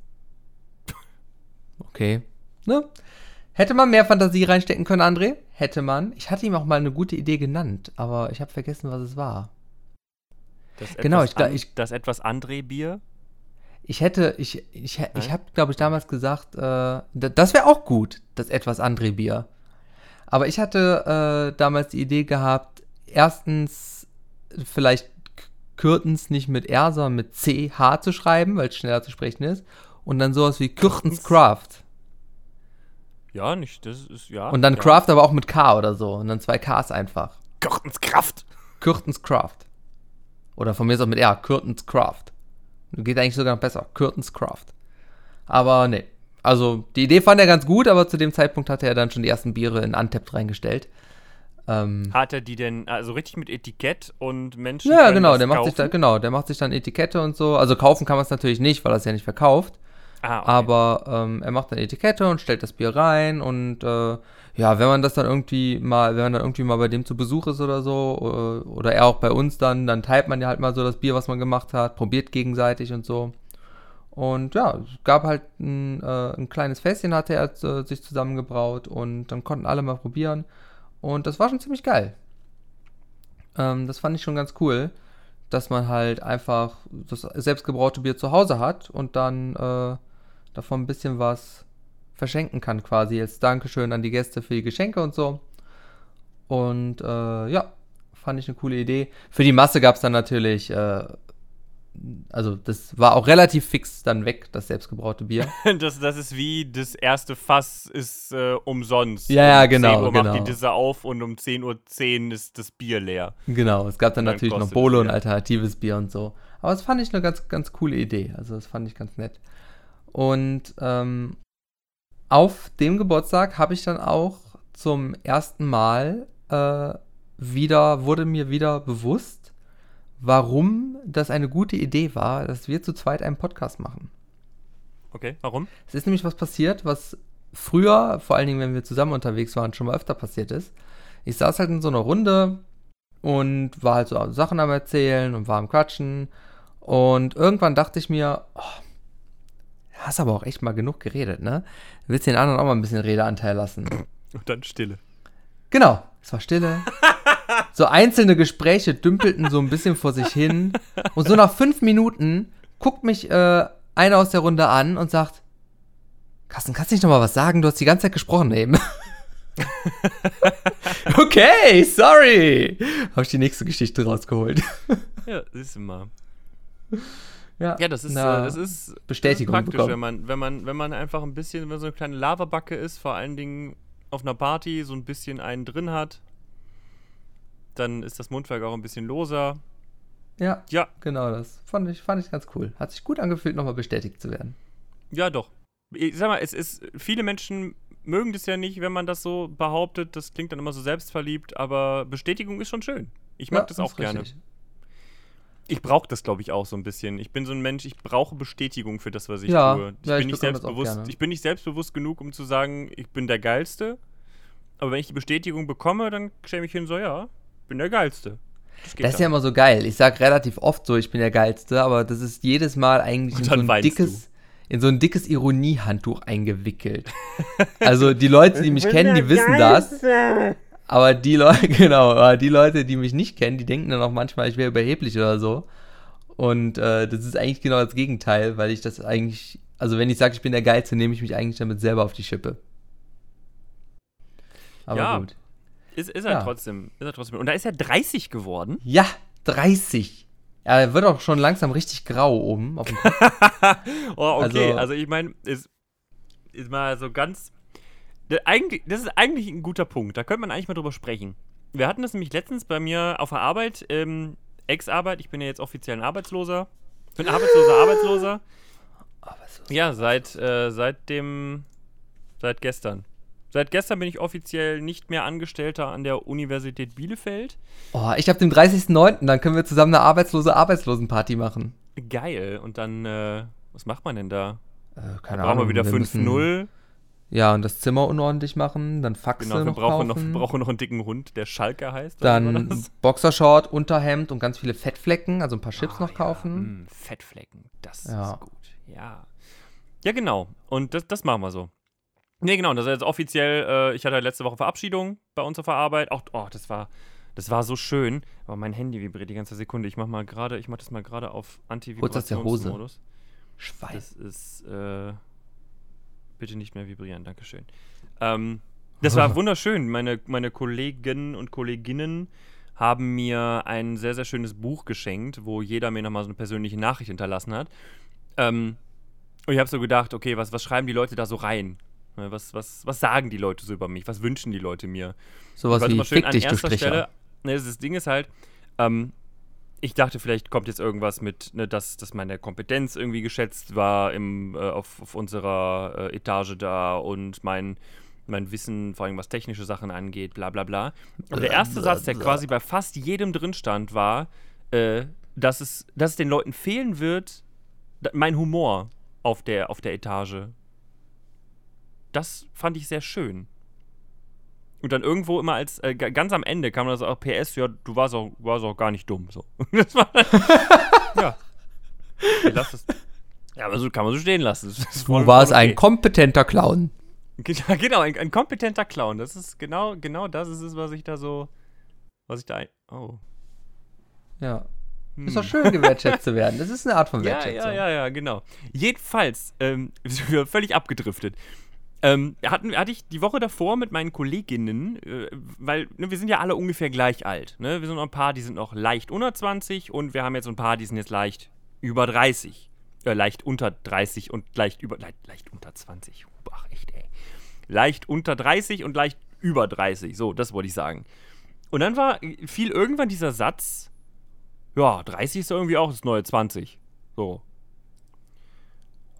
Okay. Ne? Hätte man mehr Fantasie reinstecken können, André? Hätte man. Ich hatte ihm auch mal eine gute Idee genannt, aber ich habe vergessen, was es war. Das Genau, ich gla- an- ich- Das etwas André-Bier? Ich hätte, ich, ich, ich Nein? habe, glaube ich, damals gesagt, äh, das wäre auch gut, das etwas André Bier. Aber ich hatte äh, damals die Idee gehabt, erstens vielleicht Kürtens nicht mit R, sondern mit C, H zu schreiben, weil es schneller zu sprechen ist. Und dann sowas wie Kürtens? Craft. Ja, nicht, das ist, ja. Und dann ja. Craft aber auch mit K oder so. Und dann zwei Ks einfach. Kürtens Kraft. Kürtens Craft. Oder von mir ist auch mit R, Kürtens Craft. Geht eigentlich sogar noch besser. Kürtens Craft. Aber nee, Also, die Idee fand er ganz gut, aber zu dem Zeitpunkt hatte er dann schon die ersten Biere in Untapped reingestellt. Ähm, Hat er die denn, also richtig mit Etikett und Menschen? Ja, genau, der macht sich da, genau, der macht sich dann Etikette und so. Also kaufen kann man es natürlich nicht, weil er es ja nicht verkauft. Ah, okay. Aber ähm, er macht dann Etikette und stellt das Bier rein und äh, ja, wenn man das dann irgendwie mal, wenn man dann irgendwie mal bei dem zu Besuch ist oder so, oder, äh, oder er auch bei uns dann, dann teilt man ja halt mal so das Bier, was man gemacht hat, probiert gegenseitig und so. Und ja, es gab halt ein, äh, ein kleines Fässchen, hatte er äh, sich zusammengebraut und dann konnten alle mal probieren. Und das war schon ziemlich geil. Ähm, das fand ich schon ganz cool, dass man halt einfach das selbstgebraute Bier zu Hause hat und dann äh, davon ein bisschen was verschenken kann, quasi als Dankeschön an die Gäste für die Geschenke und so. Und äh, ja, fand ich eine coole Idee. Für die Masse gab es dann natürlich äh, also das war auch relativ fix dann weg, das selbstgebraute Bier. [laughs] das, das ist wie das erste Fass ist äh, umsonst. Ja, ja, genau. Um 10 Uhr genau. macht die Disse auf und um 10.10 Uhr 10 ist das Bier leer. Genau, es gab dann, dann natürlich noch Bolo und alternatives Bier und so. Aber das fand ich eine ganz, ganz coole Idee. Also das fand ich ganz nett. Und ähm, auf dem Geburtstag habe ich dann auch zum ersten Mal äh, wieder, wurde mir wieder bewusst, warum das eine gute Idee war, dass wir zu zweit einen Podcast machen. Okay, warum? Es ist nämlich was passiert, was früher, vor allen Dingen, wenn wir zusammen unterwegs waren, schon mal öfter passiert ist. Ich saß halt in so einer Runde und war halt so Sachen am Erzählen und war am Quatschen. Und irgendwann dachte ich mir, oh, hast aber auch echt mal genug geredet, ne? Willst den anderen auch mal ein bisschen Redeanteil lassen? Und dann Stille. Genau, es war Stille. [laughs] so einzelne Gespräche dümpelten so ein bisschen vor sich hin. Und so nach fünf Minuten guckt mich äh, einer aus der Runde an und sagt: Carsten, kannst du nicht nochmal was sagen? Du hast die ganze Zeit gesprochen eben. [laughs] okay, sorry. Habe ich die nächste Geschichte rausgeholt. ja, siehst du mal. Ja, ja das ist, na, äh, das ist Bestätigung das ist praktisch, wenn man, wenn, man, wenn man einfach ein bisschen, wenn so eine kleine Lavabacke ist, vor allen Dingen auf einer Party so ein bisschen einen drin hat, dann ist das Mundwerk auch ein bisschen loser. Ja, ja. genau das. Fand ich, fand ich ganz cool. Hat sich gut angefühlt, nochmal bestätigt zu werden. Ja, doch. Ich sag mal, es ist, viele Menschen mögen das ja nicht, wenn man das so behauptet. Das klingt dann immer so selbstverliebt, aber Bestätigung ist schon schön. Ich mag ja, das auch gerne. Richtig. Ich brauche das, glaube ich, auch so ein bisschen. Ich bin so ein Mensch, ich brauche Bestätigung für das, was ich ja, tue. Ich, ja, bin ich, nicht selbstbewusst, ich bin nicht selbstbewusst genug, um zu sagen, ich bin der Geilste. Aber wenn ich die Bestätigung bekomme, dann stelle ich hin so, ja, bin der Geilste. Das, das ist ja immer so geil. Ich sage relativ oft so, ich bin der Geilste, aber das ist jedes Mal eigentlich in so ein dickes, in so ein dickes Ironiehandtuch eingewickelt. also die Leute, die [laughs] mich kennen, die wissen das. Aber die Leute, [laughs] genau, aber die Leute, die mich nicht kennen, die denken dann auch manchmal, ich wäre überheblich oder so. Und äh, das ist eigentlich genau das Gegenteil, weil ich das eigentlich, also wenn ich sage, ich bin der Geilste, nehme ich mich eigentlich damit selber auf die Schippe. Aber ja, gut. Ist, ist er ja. trotzdem. Ist er trotzdem. Und da ist er 30 geworden. Ja, 30. Er wird auch schon langsam richtig grau oben [laughs] oh, okay. Also, also ich meine, ist, ist mal so ganz. Eigentlich, das ist eigentlich ein guter Punkt. Da könnte man eigentlich mal drüber sprechen. Wir hatten das nämlich letztens bei mir auf der Arbeit, ähm, Ex-Arbeit. Ich bin ja jetzt offiziell ein Arbeitsloser. Ich bin arbeitsloser [gasps] Arbeitsloser. Arbeitsloser. Ja, seit, äh, seit dem. Seit gestern. Seit gestern bin ich offiziell nicht mehr Angestellter an der Universität Bielefeld. Oh, ich habe den 30.09., dann können wir zusammen eine arbeitslose Arbeitslosenparty machen. Geil. Und dann, äh, was macht man denn da? Äh, keine Ahnung. Brauchen wir wieder 5-0. Ja, und das Zimmer unordentlich machen, dann Faxe genau, wir noch brauchen kaufen. Noch, brauchen noch einen dicken Hund, der Schalke heißt. Dann Boxershort, Unterhemd und ganz viele Fettflecken, also ein paar Chips oh, noch kaufen. Ja. Mm, Fettflecken, das ja. ist gut. Ja. Ja, genau. Und das, das machen wir so. Nee, genau, das ist jetzt offiziell, äh, ich hatte letzte Woche Verabschiedung bei uns auf der Arbeit. Auch, oh, das war, das war so schön. Aber mein Handy vibriert die ganze Sekunde. Ich mach mal gerade, ich mach das mal gerade auf Anti-Vibrationsmodus. Schwein. Das ist, äh, bitte nicht mehr vibrieren, Dankeschön. Ähm, das war [laughs] wunderschön. Meine, meine Kollegen und Kolleginnen haben mir ein sehr, sehr schönes Buch geschenkt, wo jeder mir nochmal so eine persönliche Nachricht hinterlassen hat. Ähm, und ich habe so gedacht, okay, was, was schreiben die Leute da so rein? Ne, was, was, was sagen die Leute so über mich? Was wünschen die Leute mir? Sowas wie schön, fick dich, du Stelle, ne, Das Ding ist halt, ähm, ich dachte, vielleicht kommt jetzt irgendwas mit, ne, dass, dass meine Kompetenz irgendwie geschätzt war im, äh, auf, auf unserer äh, Etage da und mein, mein Wissen, vor allem was technische Sachen angeht, bla bla bla. Und der erste Satz, der quasi bei fast jedem drin stand, war, äh, dass, es, dass es den Leuten fehlen wird, mein Humor auf der, auf der Etage. Das fand ich sehr schön. Und dann irgendwo immer als, äh, ganz am Ende kam dann so auch PS, ja, du warst auch, warst auch gar nicht dumm. So. [laughs] Das war dann, ja. Okay, das, ja, aber so kann man so stehen lassen. du warst okay. ein kompetenter Clown. [laughs] Genau, ein, ein, kompetenter Clown. Das ist genau, genau das ist es, was ich da so, was ich da, oh. Ja. Hm. Ist doch schön, gewertschätzt zu werden. Das ist eine Art von Wertschätzung. [laughs] Ja, ja, ja, ja genau. Jedenfalls, ähm, völlig abgedriftet. Ähm, hatten, hatte ich die Woche davor mit meinen Kolleginnen, äh, weil ne, wir sind ja alle ungefähr gleich alt. Ne? Wir sind noch ein paar, die sind noch leicht unter 20 und wir haben jetzt ein paar, die sind jetzt leicht über 30. Äh, leicht unter 30 und leicht über. Leicht, leicht unter 20. Ach, echt, ey. Leicht unter 30 und leicht über 30. So, das wollte ich sagen. Und dann war, fiel irgendwann dieser Satz: Ja, 30 ist irgendwie auch das neue 20. So.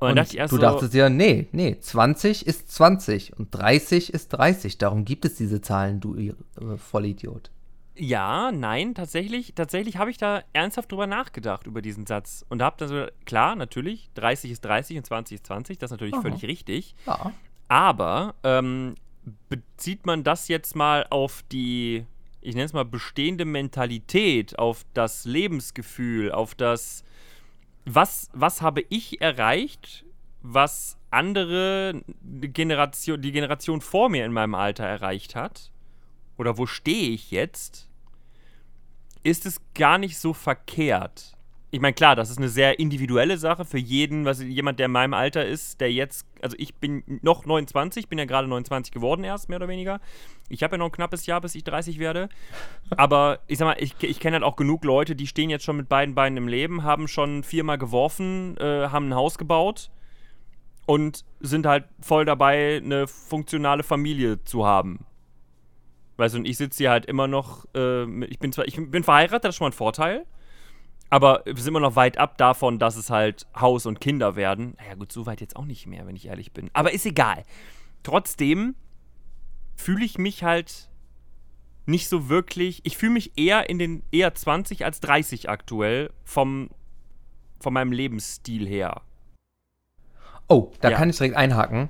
Und, und du so, dachtest ja, nee, nee, 20 ist 20 und 30 ist 30. Darum gibt es diese Zahlen, du äh, Vollidiot. Ja, nein, tatsächlich, tatsächlich habe ich da ernsthaft drüber nachgedacht, über diesen Satz. Und habe dann so, klar, natürlich, 30 ist 30 und 20 ist 20, das ist natürlich Aha. völlig richtig. Ja. Aber ähm, bezieht man das jetzt mal auf die, ich nenne es mal, bestehende Mentalität, auf das Lebensgefühl, auf das was, was habe ich erreicht, was andere Generation, die Generation vor mir in meinem Alter erreicht hat? Oder wo stehe ich jetzt? Ist es gar nicht so verkehrt ich meine, klar, das ist eine sehr individuelle Sache für jeden, was jemand, der in meinem Alter ist, der jetzt, also ich bin noch 29, bin ja gerade 29 geworden erst, mehr oder weniger. Ich habe ja noch ein knappes Jahr, bis ich 30 werde. Aber ich sag mal, ich, ich kenne halt auch genug Leute, die stehen jetzt schon mit beiden Beinen im Leben, haben schon viermal geworfen, äh, haben ein Haus gebaut und sind halt voll dabei, eine funktionale Familie zu haben. Weißt du, und ich sitze hier halt immer noch, äh, ich bin zwar, ich bin verheiratet, das ist schon mal ein Vorteil. Aber wir sind immer noch weit ab davon, dass es halt Haus und Kinder werden. Naja, gut, so weit jetzt auch nicht mehr, wenn ich ehrlich bin. Aber ist egal. Trotzdem fühle ich mich halt nicht so wirklich. Ich fühle mich eher in den eher 20 als 30 aktuell vom, von meinem Lebensstil her. Oh, da ja. kann ich direkt einhaken.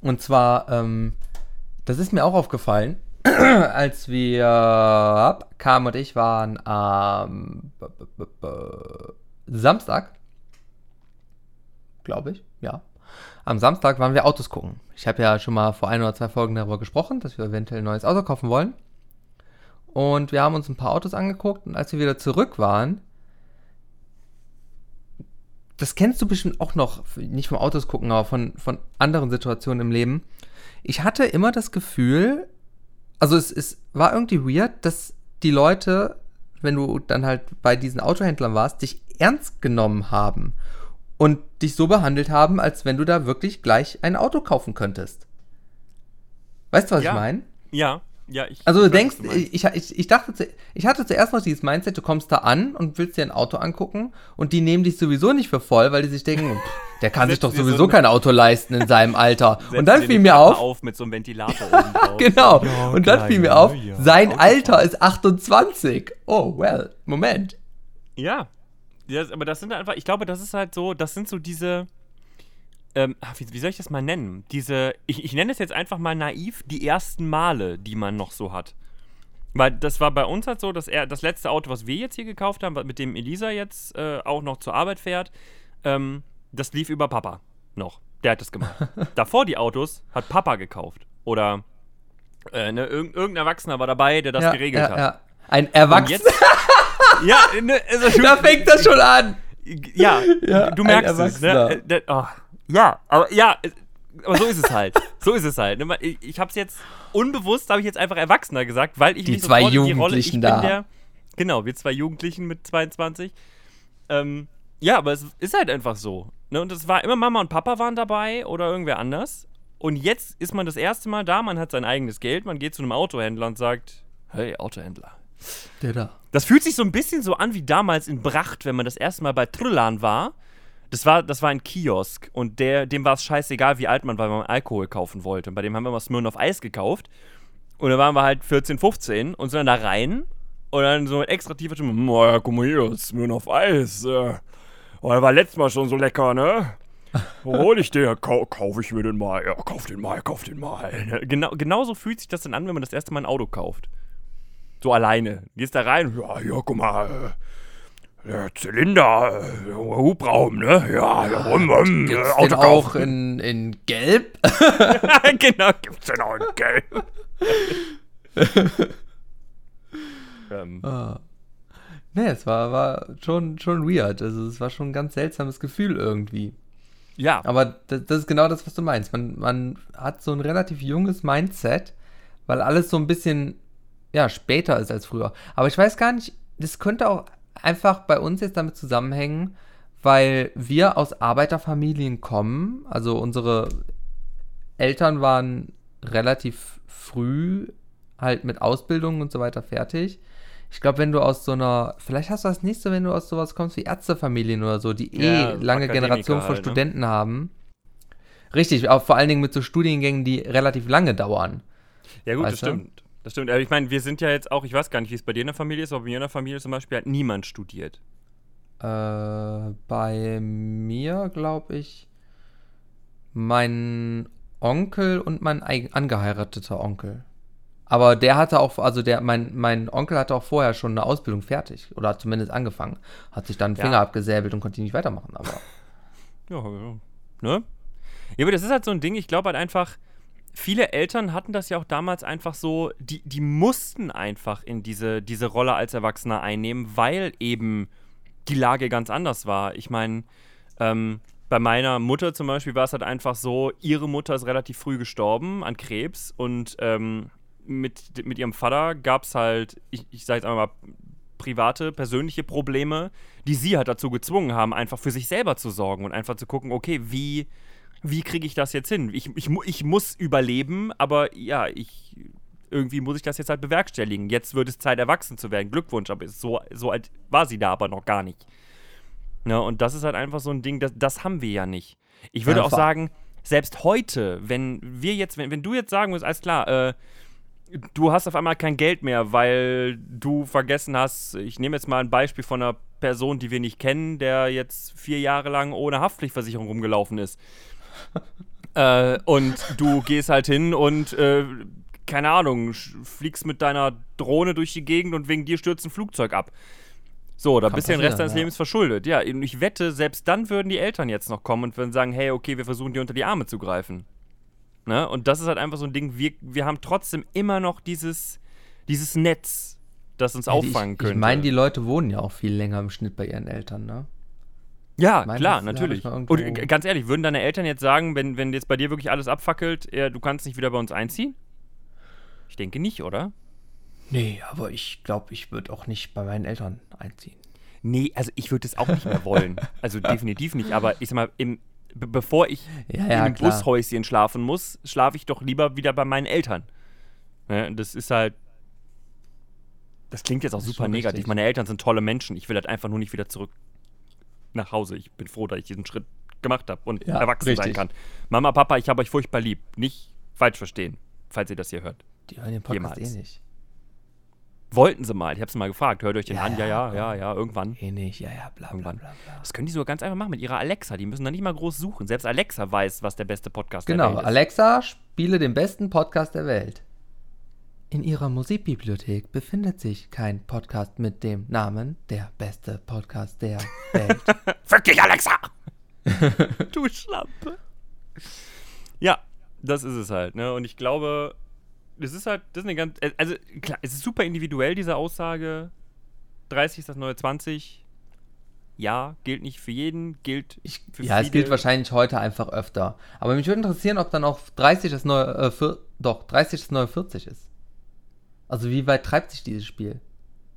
Und zwar, ähm, das ist mir auch aufgefallen. [clears throat] als wir, Kam und ich waren am Samstag, glaube ich, ja. Am Samstag waren wir Autos gucken. Ich habe ja schon mal vor ein oder zwei Folgen darüber gesprochen, dass wir eventuell ein neues Auto kaufen wollen. Und wir haben uns ein paar Autos angeguckt und als wir wieder zurück waren, das kennst du bestimmt auch noch, nicht vom Autos gucken, aber von, von anderen Situationen im Leben. Ich hatte immer das Gefühl, also es, es war irgendwie weird, dass die Leute, wenn du dann halt bei diesen Autohändlern warst, dich ernst genommen haben und dich so behandelt haben, als wenn du da wirklich gleich ein Auto kaufen könntest. Weißt du, was ja. ich meine? Ja, ja, ich. Also du denkst, du ich, ich, ich dachte, ich hatte zuerst noch dieses Mindset, du kommst da an und willst dir ein Auto angucken und die nehmen dich sowieso nicht für voll, weil die sich denken, [laughs] der kann sich doch sowieso so kein Auto leisten in seinem [laughs] Alter. und dann fiel mir auf, auf mit so einem Ventilator oben [laughs] drauf. genau. Ja, und dann fiel mir auf, ja, sein Auto Alter ist 28. Oh, well, Moment. Ja. ja. Aber das sind einfach, ich glaube, das ist halt so, das sind so diese ähm, wie, wie, soll ich das mal nennen? Diese, ich, ich nenne es jetzt einfach mal naiv, die ersten Male, die man noch so hat. Weil das war bei uns halt so, dass er das letzte Auto, was wir jetzt hier gekauft haben, mit dem Elisa jetzt äh, auch noch zur Arbeit fährt, ähm, das lief über Papa noch. Der hat das gemacht. [laughs] Davor die Autos hat Papa gekauft. Oder äh, ne, irg irgendein Erwachsener war dabei, der das ja, geregelt ja, hat. Ja. Ein Erwachsener. [laughs] ja, ne, also, da fängt das schon an. Ja, ja du merkst es. Ne? Äh, oh. Ja, aber ja, aber so ist es halt. so ist es halt. Ich, ich habe es jetzt unbewusst, habe ich jetzt einfach Erwachsener gesagt, weil ich die zwei so Jugendlichen die Rolle, da. Der, genau, wir zwei Jugendlichen mit 22. Ähm, ja, aber es ist halt einfach so. Ne? Und es war immer Mama und Papa waren dabei oder irgendwer anders. Und jetzt ist man das erste Mal da, man hat sein eigenes Geld, man geht zu einem Autohändler und sagt, hey Autohändler, Der da. Das fühlt sich so ein bisschen so an wie damals in Bracht, wenn man das erste Mal bei Trillan war. Das war, das war ein Kiosk und der, dem war es scheißegal, wie alt man war, wenn man Alkohol kaufen wollte. Und bei dem haben wir mal Smirn auf Eis gekauft. Und da waren wir halt 14, 15 und sind dann da rein und dann so mit extra tiefer Stimme, naja, guck mal hier, Smirn auf Eis. Äh, oh, war letztes Mal schon so lecker, ne? Wo hol ich den? Kau kauf ich mir den mal. Ja, kauf den mal, kauf den mal. Genau, genauso fühlt sich das dann an, wenn man das erste Mal ein Auto kauft. So alleine. Gehst da rein, ja, hier, guck mal, äh, der Zylinder, äh, Hubraum, ne? Ja, ja rum, rum, äh, Gibt's Auto den auch in, in Gelb? [laughs] [laughs] genau, gibt's den auch in Gelb. [laughs] ähm, Ah. Nee, es war, war schon, schon weird. Also es war schon ein ganz seltsames Gefühl irgendwie. ja, Aber das, das ist genau das, was du meinst. Man, man hat so ein relativ junges Mindset, weil alles so ein bisschen ja, später ist als früher. Aber ich weiß gar nicht, das könnte auch einfach bei uns jetzt damit zusammenhängen, weil wir aus Arbeiterfamilien kommen. Also unsere Eltern waren relativ früh halt mit Ausbildung und so weiter fertig. Ich glaube, wenn du aus so einer, vielleicht hast du das nicht so, wenn du aus sowas kommst wie Ärztefamilien oder so, die eh Ja, lange Akademiker Generationen von halt, ne? Studenten haben. Richtig, auch vor allen Dingen mit so Studiengängen, die relativ lange dauern. ja gut, das weißt du? stimmt. Das stimmt. Aber ich meine, wir sind ja jetzt auch, ich weiß gar nicht, wie es bei dir in der Familie ist, aber bei mir in der Familie zum Beispiel hat niemand studiert. Äh, bei mir, glaube ich, mein Onkel und mein angeheirateter Onkel. Aber der hatte auch, also der, mein, mein Onkel hatte auch vorher schon eine Ausbildung fertig oder hat zumindest angefangen. Hat sich dann einen Ja. Finger abgesäbelt und konnte nicht weitermachen. Aber [laughs] Ja, ja. Ne? Ja, aber das ist halt so ein Ding, ich glaube halt einfach, viele Eltern hatten das ja auch damals einfach so, die, die mussten einfach in diese, diese Rolle als Erwachsener einnehmen, weil eben die Lage ganz anders war. Ich meine, ähm, bei meiner Mutter zum Beispiel war es halt einfach so, ihre Mutter ist relativ früh gestorben an Krebs und ähm, mit, mit ihrem Vater gab es halt, ich, ich sage jetzt einmal mal, private, persönliche Probleme, die sie halt dazu gezwungen haben, einfach für sich selber zu sorgen und einfach zu gucken, okay, wie, wie kriege ich das jetzt hin? Ich, ich, ich muss überleben, aber ja, ich irgendwie muss ich das jetzt halt bewerkstelligen. Jetzt wird es Zeit, erwachsen zu werden. Glückwunsch, aber so, so alt war sie da aber noch gar nicht. Ne, und das ist halt einfach so ein Ding, das, das haben wir ja nicht. Ich würde Ja, auch sagen, selbst heute, wenn wir jetzt, wenn, wenn du jetzt sagen würdest, alles klar, äh, du hast auf einmal kein Geld mehr, weil du vergessen hast, ich nehme jetzt mal ein Beispiel von einer Person, die wir nicht kennen, der jetzt vier Jahre lang ohne Haftpflichtversicherung rumgelaufen ist. [laughs] äh, und du gehst halt hin und, äh, keine Ahnung, fliegst mit deiner Drohne durch die Gegend und wegen dir stürzt ein Flugzeug ab. So, da Kann bist du den Rest deines ja. Lebens verschuldet. Ja, und ich wette, selbst dann würden die Eltern jetzt noch kommen und würden sagen, hey, okay, wir versuchen dir unter die Arme zu greifen. Ne? Und das ist halt einfach so ein Ding, wir, wir haben trotzdem immer noch dieses, dieses Netz, das uns auffangen ich, könnte. Ich meine, die Leute wohnen ja auch viel länger im Schnitt bei ihren Eltern, ne? Ja, meine, klar, natürlich. Und äh, ganz ehrlich, würden deine Eltern jetzt sagen, wenn, wenn jetzt bei dir wirklich alles abfackelt, äh, du kannst nicht wieder bei uns einziehen? Ich denke nicht, oder? Nee, aber ich glaube, ich würde auch nicht bei meinen Eltern einziehen. Nee, also ich würde es auch nicht mehr wollen. [laughs] Also definitiv nicht. Aber ich sag mal, im, be bevor ich Ja, in ja, einem klar. Bushäuschen schlafen muss, schlafe ich doch lieber wieder bei meinen Eltern. Ne? Das ist halt. Das klingt jetzt auch Das super negativ. Meine Eltern sind tolle Menschen. Ich will halt einfach nur nicht wieder zurück nach Hause. Ich bin froh, dass ich diesen Schritt gemacht habe und Ja, erwachsen sein richtig. kann. Mama, Papa, ich habe euch furchtbar lieb. Nicht falsch verstehen, falls ihr das hier hört. Die hören den Podcast Jemals. eh nicht. Wollten sie mal. Ich habe sie mal gefragt. Hört euch den Ja, an? Ja, ja, ja, ja, irgendwann. Eh nicht, ja, ja, bla bla Irgendwann. bla bla. Das können die sogar ganz einfach machen mit ihrer Alexa. Die müssen da nicht mal groß suchen. Selbst Alexa weiß, was der beste Podcast der Genau, Welt ist. Alexa, spiele den besten Podcast der Welt. In ihrer Musikbibliothek befindet sich kein Podcast mit dem Namen der beste Podcast der [laughs] Welt. Wirklich, Alexa! [laughs] du Schlampe. Ja, das ist es halt. Ne? Und ich glaube, das ist halt, das ist eine ganz. äh, Also, klar, es ist super individuell, diese Aussage. 30 ist das neue 20. Ja, gilt nicht für jeden, gilt Ich, für ja, es viele. gilt wahrscheinlich heute einfach öfter. Aber mich würde interessieren, ob dann auch 30 das neue, äh, vier, doch, 30 das neue 40 ist. Also wie weit treibt sich dieses Spiel?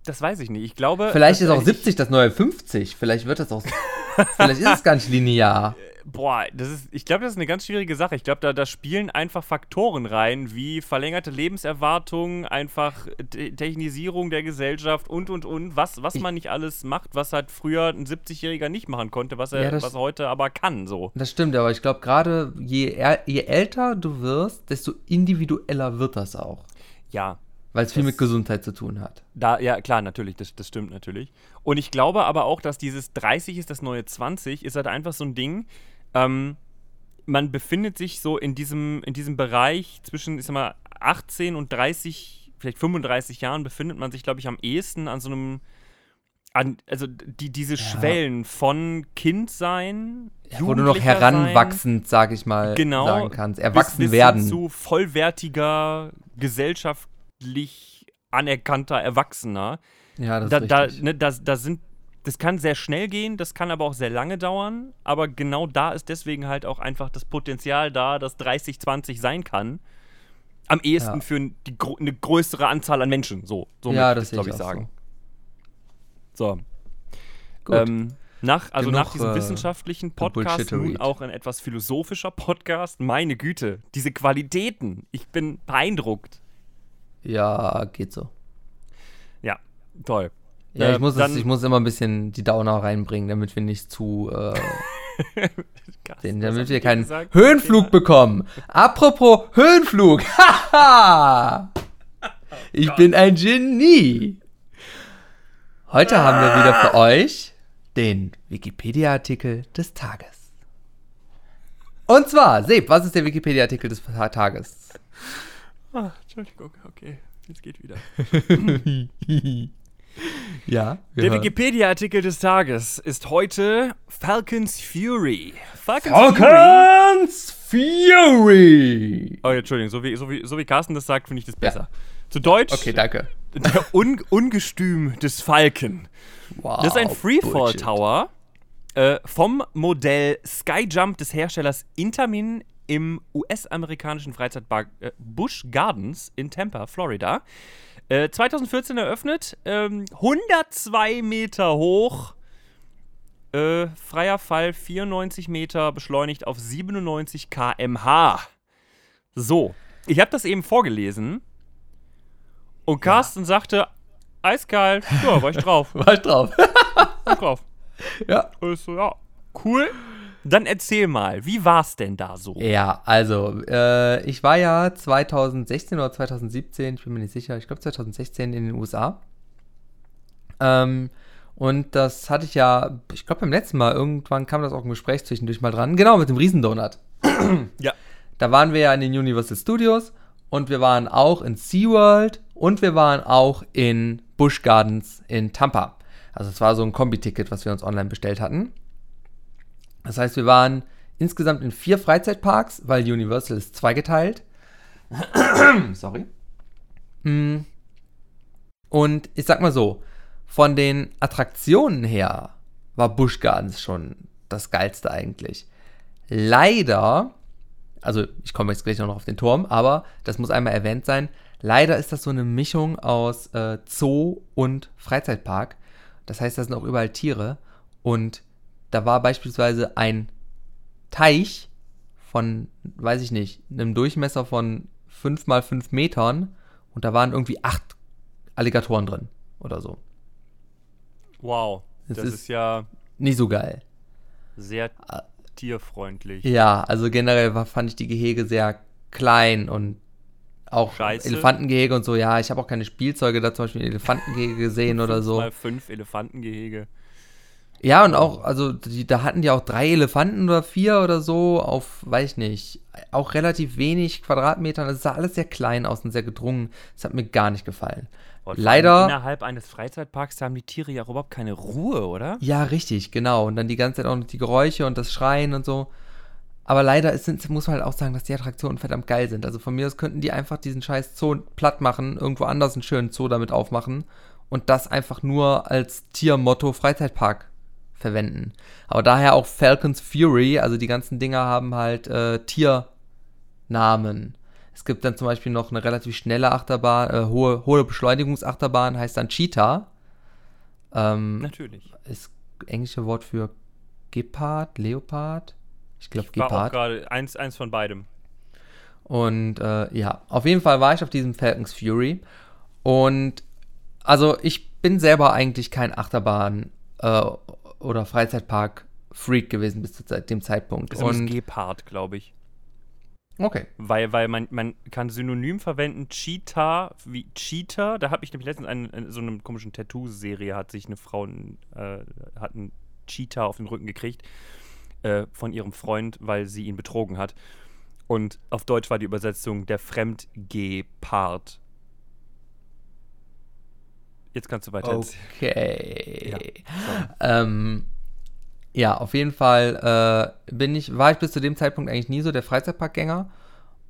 Das weiß ich nicht. Ich glaube. Vielleicht ist auch ich- 70 das neue 50. Vielleicht wird das auch. [laughs] vielleicht ist es gar nicht linear. Boah, das ist, ich glaube, das ist eine ganz schwierige Sache. Ich glaube, da, da spielen einfach Faktoren rein, wie verlängerte Lebenserwartung, einfach Te Technisierung der Gesellschaft und, und, und. Was, was man nicht alles macht, was halt früher ein 70-Jähriger nicht machen konnte, was er, Ja, was er heute aber kann, so. Das stimmt, aber ich glaube, gerade je, je älter du wirst, desto individueller wird das auch. Ja, Weil es viel mit Gesundheit zu tun hat. Da, ja, klar, natürlich, das, das stimmt natürlich. Und ich glaube aber auch, dass dieses 30 ist das neue 20, ist halt einfach so ein Ding. Ähm, man befindet sich so in diesem, in diesem Bereich zwischen, ich sag mal, 18 und 30, vielleicht 35 Jahren, befindet man sich, glaube ich, am ehesten an so einem. An, also die, diese Schwellen von Kindsein, Ja, wo du noch heranwachsend, sag ich mal, Genau, sagen kannst. sein, Erwachsen bis, bis werden. Zu vollwertiger, gesellschaftlich anerkannter Erwachsener ja, das da, ist da, richtig. ne, das, das sind, das kann sehr schnell gehen, das kann aber auch sehr lange dauern. Aber genau da ist deswegen halt auch einfach das Potenzial da, dass 30, 20 sein kann. Am ehesten Ja. für die, eine größere Anzahl an Menschen. So, so Ja, das glaube ich, sagen. So. Gut. Ähm, nach, also Genug, nach diesem äh, wissenschaftlichen Podcast nun auch ein etwas philosophischer Podcast. Meine Güte, diese Qualitäten. Ich bin beeindruckt. Ja, geht so. Ja, toll. Ja, Äh, ich, muss es, dann- ich muss immer ein bisschen die Downer reinbringen, damit wir nicht zu, äh, [laughs] den, damit wir keinen gesagt? Höhenflug bekommen. Apropos Höhenflug. [laughs] Haha! ich bin ein Genie. Heute haben wir wieder für euch den Wikipedia-Artikel des Tages. Und zwar, Seb, was ist der Wikipedia-Artikel des Tages? Ah, Entschuldigung, okay, jetzt geht wieder. [laughs] ja, wir Der. Wikipedia-Artikel des Tages ist heute Falcon's Fury. Falcon's Falcons Fury. Oh, Entschuldigung, so wie, so, wie, so wie Carsten das sagt, finde ich das besser. Zu Deutsch, Okay, danke. der Un Ungestüm des Falken. Wow, Das ist ein Freefall Bullshit. Tower äh, vom Modell Skyjump des Herstellers Intamin im US-amerikanischen Freizeitpark äh, Busch Gardens in Tampa, Florida. Äh, 2014 eröffnet, ähm, 102 Meter hoch, äh, freier Fall 94 Meter, beschleunigt auf 97 km/h. So, ich habe das eben vorgelesen und Carsten sagte, eiskalt, ja, war ich drauf, [laughs] War ich drauf. war ich drauf. ja. Ich so, ja, cool. Dann erzähl mal, wie war's denn da so? Ja, also, äh, ich war ja 2016 oder 2017, ich bin mir nicht sicher, ich glaube 2016 in den USA. Ähm, und das hatte ich ja, ich glaube beim letzten Mal, irgendwann kam das auch im Gespräch zwischendurch mal dran, genau, mit dem Riesendonut. [clears throat] Ja. Da waren wir ja in den Universal Studios und wir waren auch in SeaWorld und wir waren auch in Busch Gardens in Tampa. Also es war so ein Kombi-Ticket, was wir uns online bestellt hatten. Das heißt, wir waren insgesamt in vier Freizeitparks, weil Universal ist zweigeteilt. [coughs] Sorry. Mm. Und ich sag mal so, von den Attraktionen her war Busch Gardens schon das geilste eigentlich. Leider, also ich komme jetzt gleich noch auf den Turm, aber das muss einmal erwähnt sein. Leider ist das so eine Mischung aus äh, Zoo und Freizeitpark. Das heißt, da sind auch überall Tiere. Und da war beispielsweise ein Teich von, weiß ich nicht, einem Durchmesser von 5 mal 5 Metern. Und da waren irgendwie acht Alligatoren drin oder so. Wow, Es das ist- ist, ja Nicht so geil. sehr tierfreundlich. Ja, also generell war, fand ich die Gehege sehr klein und auch Scheiße. Elefantengehege und so. Ja, ich habe auch keine Spielzeuge da zum Beispiel ein Elefantengehege [laughs] gesehen oder so. Mal fünf Elefantengehege. Ja, und auch, also die, da hatten die auch drei Elefanten oder vier oder so auf, weiß ich nicht, auch relativ wenig Quadratmetern. Also es sah alles sehr klein aus und sehr gedrungen. Das hat mir gar nicht gefallen. Und Leider- Innerhalb eines Freizeitparks da haben die Tiere ja überhaupt keine Ruhe, oder? Ja, richtig, genau. Und dann die ganze Zeit auch noch die Geräusche und das Schreien und so. Aber leider ist, sind- muss man halt auch sagen, dass die Attraktionen verdammt geil sind. Also von mir aus könnten die einfach diesen scheiß Zoo platt machen, irgendwo anders einen schönen Zoo damit aufmachen und das einfach nur als Tiermotto Freizeitpark verwenden. Aber daher auch Falcon's Fury, also die ganzen Dinger haben halt äh, Tiernamen. Es gibt dann zum Beispiel noch eine relativ schnelle Achterbahn, äh, hohe, hohe Beschleunigungsachterbahn, heißt dann Cheetah. Ähm, Natürlich. ist englische Wort für Gepard, Leopard. Ich glaube War auch Gepard. gerade eins, eins von beidem. Und äh, ja, auf jeden Fall war ich auf diesem Falcons Fury. Und also ich bin selber eigentlich kein Achterbahn- äh, oder Freizeitpark-Freak gewesen bis zu dem Zeitpunkt. Gepard, glaube ich. okay. Weil, weil man, man kann synonym verwenden, Cheetah wie Cheetah. Da habe ich nämlich letztens einen, in so einer komischen Tattoo-Serie hat sich eine Frau äh, hat einen Cheetah auf den Rücken gekriegt äh, von ihrem Freund, weil sie ihn betrogen hat. Und auf Deutsch war die Übersetzung der Fremdgepard. Jetzt kannst du weiter. Okay. sorry. Ähm, ja, auf jeden Fall äh, bin ich, war ich bis zu dem Zeitpunkt eigentlich nie so der Freizeitparkgänger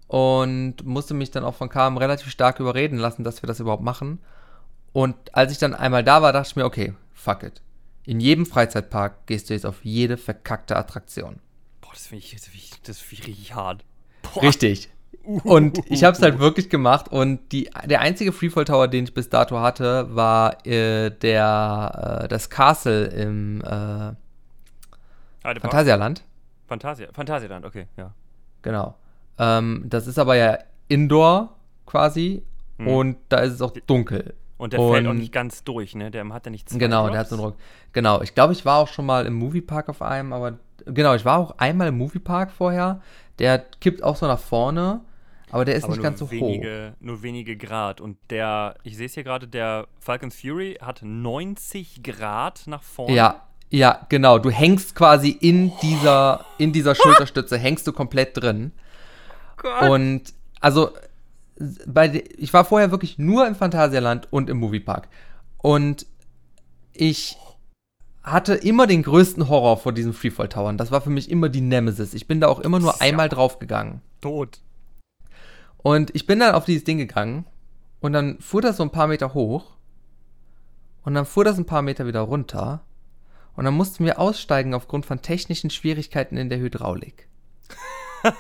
und musste mich dann auch von KM relativ stark überreden lassen, dass wir das überhaupt machen. Und als ich dann einmal da war, dachte ich mir, okay, fuck it. In jedem Freizeitpark gehst du jetzt auf jede verkackte Attraktion. Boah, das finde ich, das find ich, das find ich richtig hart. Boah. Richtig. Und ich habe es halt wirklich gemacht und die, der einzige Freefall Tower, den ich bis dato hatte, war äh, der, äh, das Castle im äh, Park. Phantasialand. Fantasia. Phantasialand, okay, ja. Genau. Ähm, das ist aber ja Indoor quasi Hm. und da ist es auch dunkel. Und der fällt auch Und- nicht ganz durch, ne? Der hat ja nicht zwei Genau, Drops. der hat so einen Druck. Genau, ich glaube, ich war auch schon mal im Moviepark auf einem, aber genau, ich war auch einmal im Moviepark vorher. Der kippt auch so nach vorne, aber der ist aber nicht ganz so hoch. wenige, Nur wenige Grad. Und der, ich sehe es hier gerade, der Falcons Fury hat 90 Grad nach vorne. Ja, ja, genau. Du hängst quasi in dieser, in dieser [laughs] Schulterstütze, hängst du komplett drin. Gott. Und also, bei, ich war vorher wirklich nur im Phantasialand und im Moviepark. Und ich hatte immer den größten Horror vor diesen Freefall Towern. Das war für mich immer die Nemesis. Ich bin da auch immer nur einmal draufgegangen. Tot. Und ich bin dann auf dieses Ding gegangen und dann fuhr das so ein paar Meter hoch und dann fuhr das ein paar Meter wieder runter und dann mussten wir aussteigen aufgrund von technischen Schwierigkeiten in der Hydraulik. [laughs]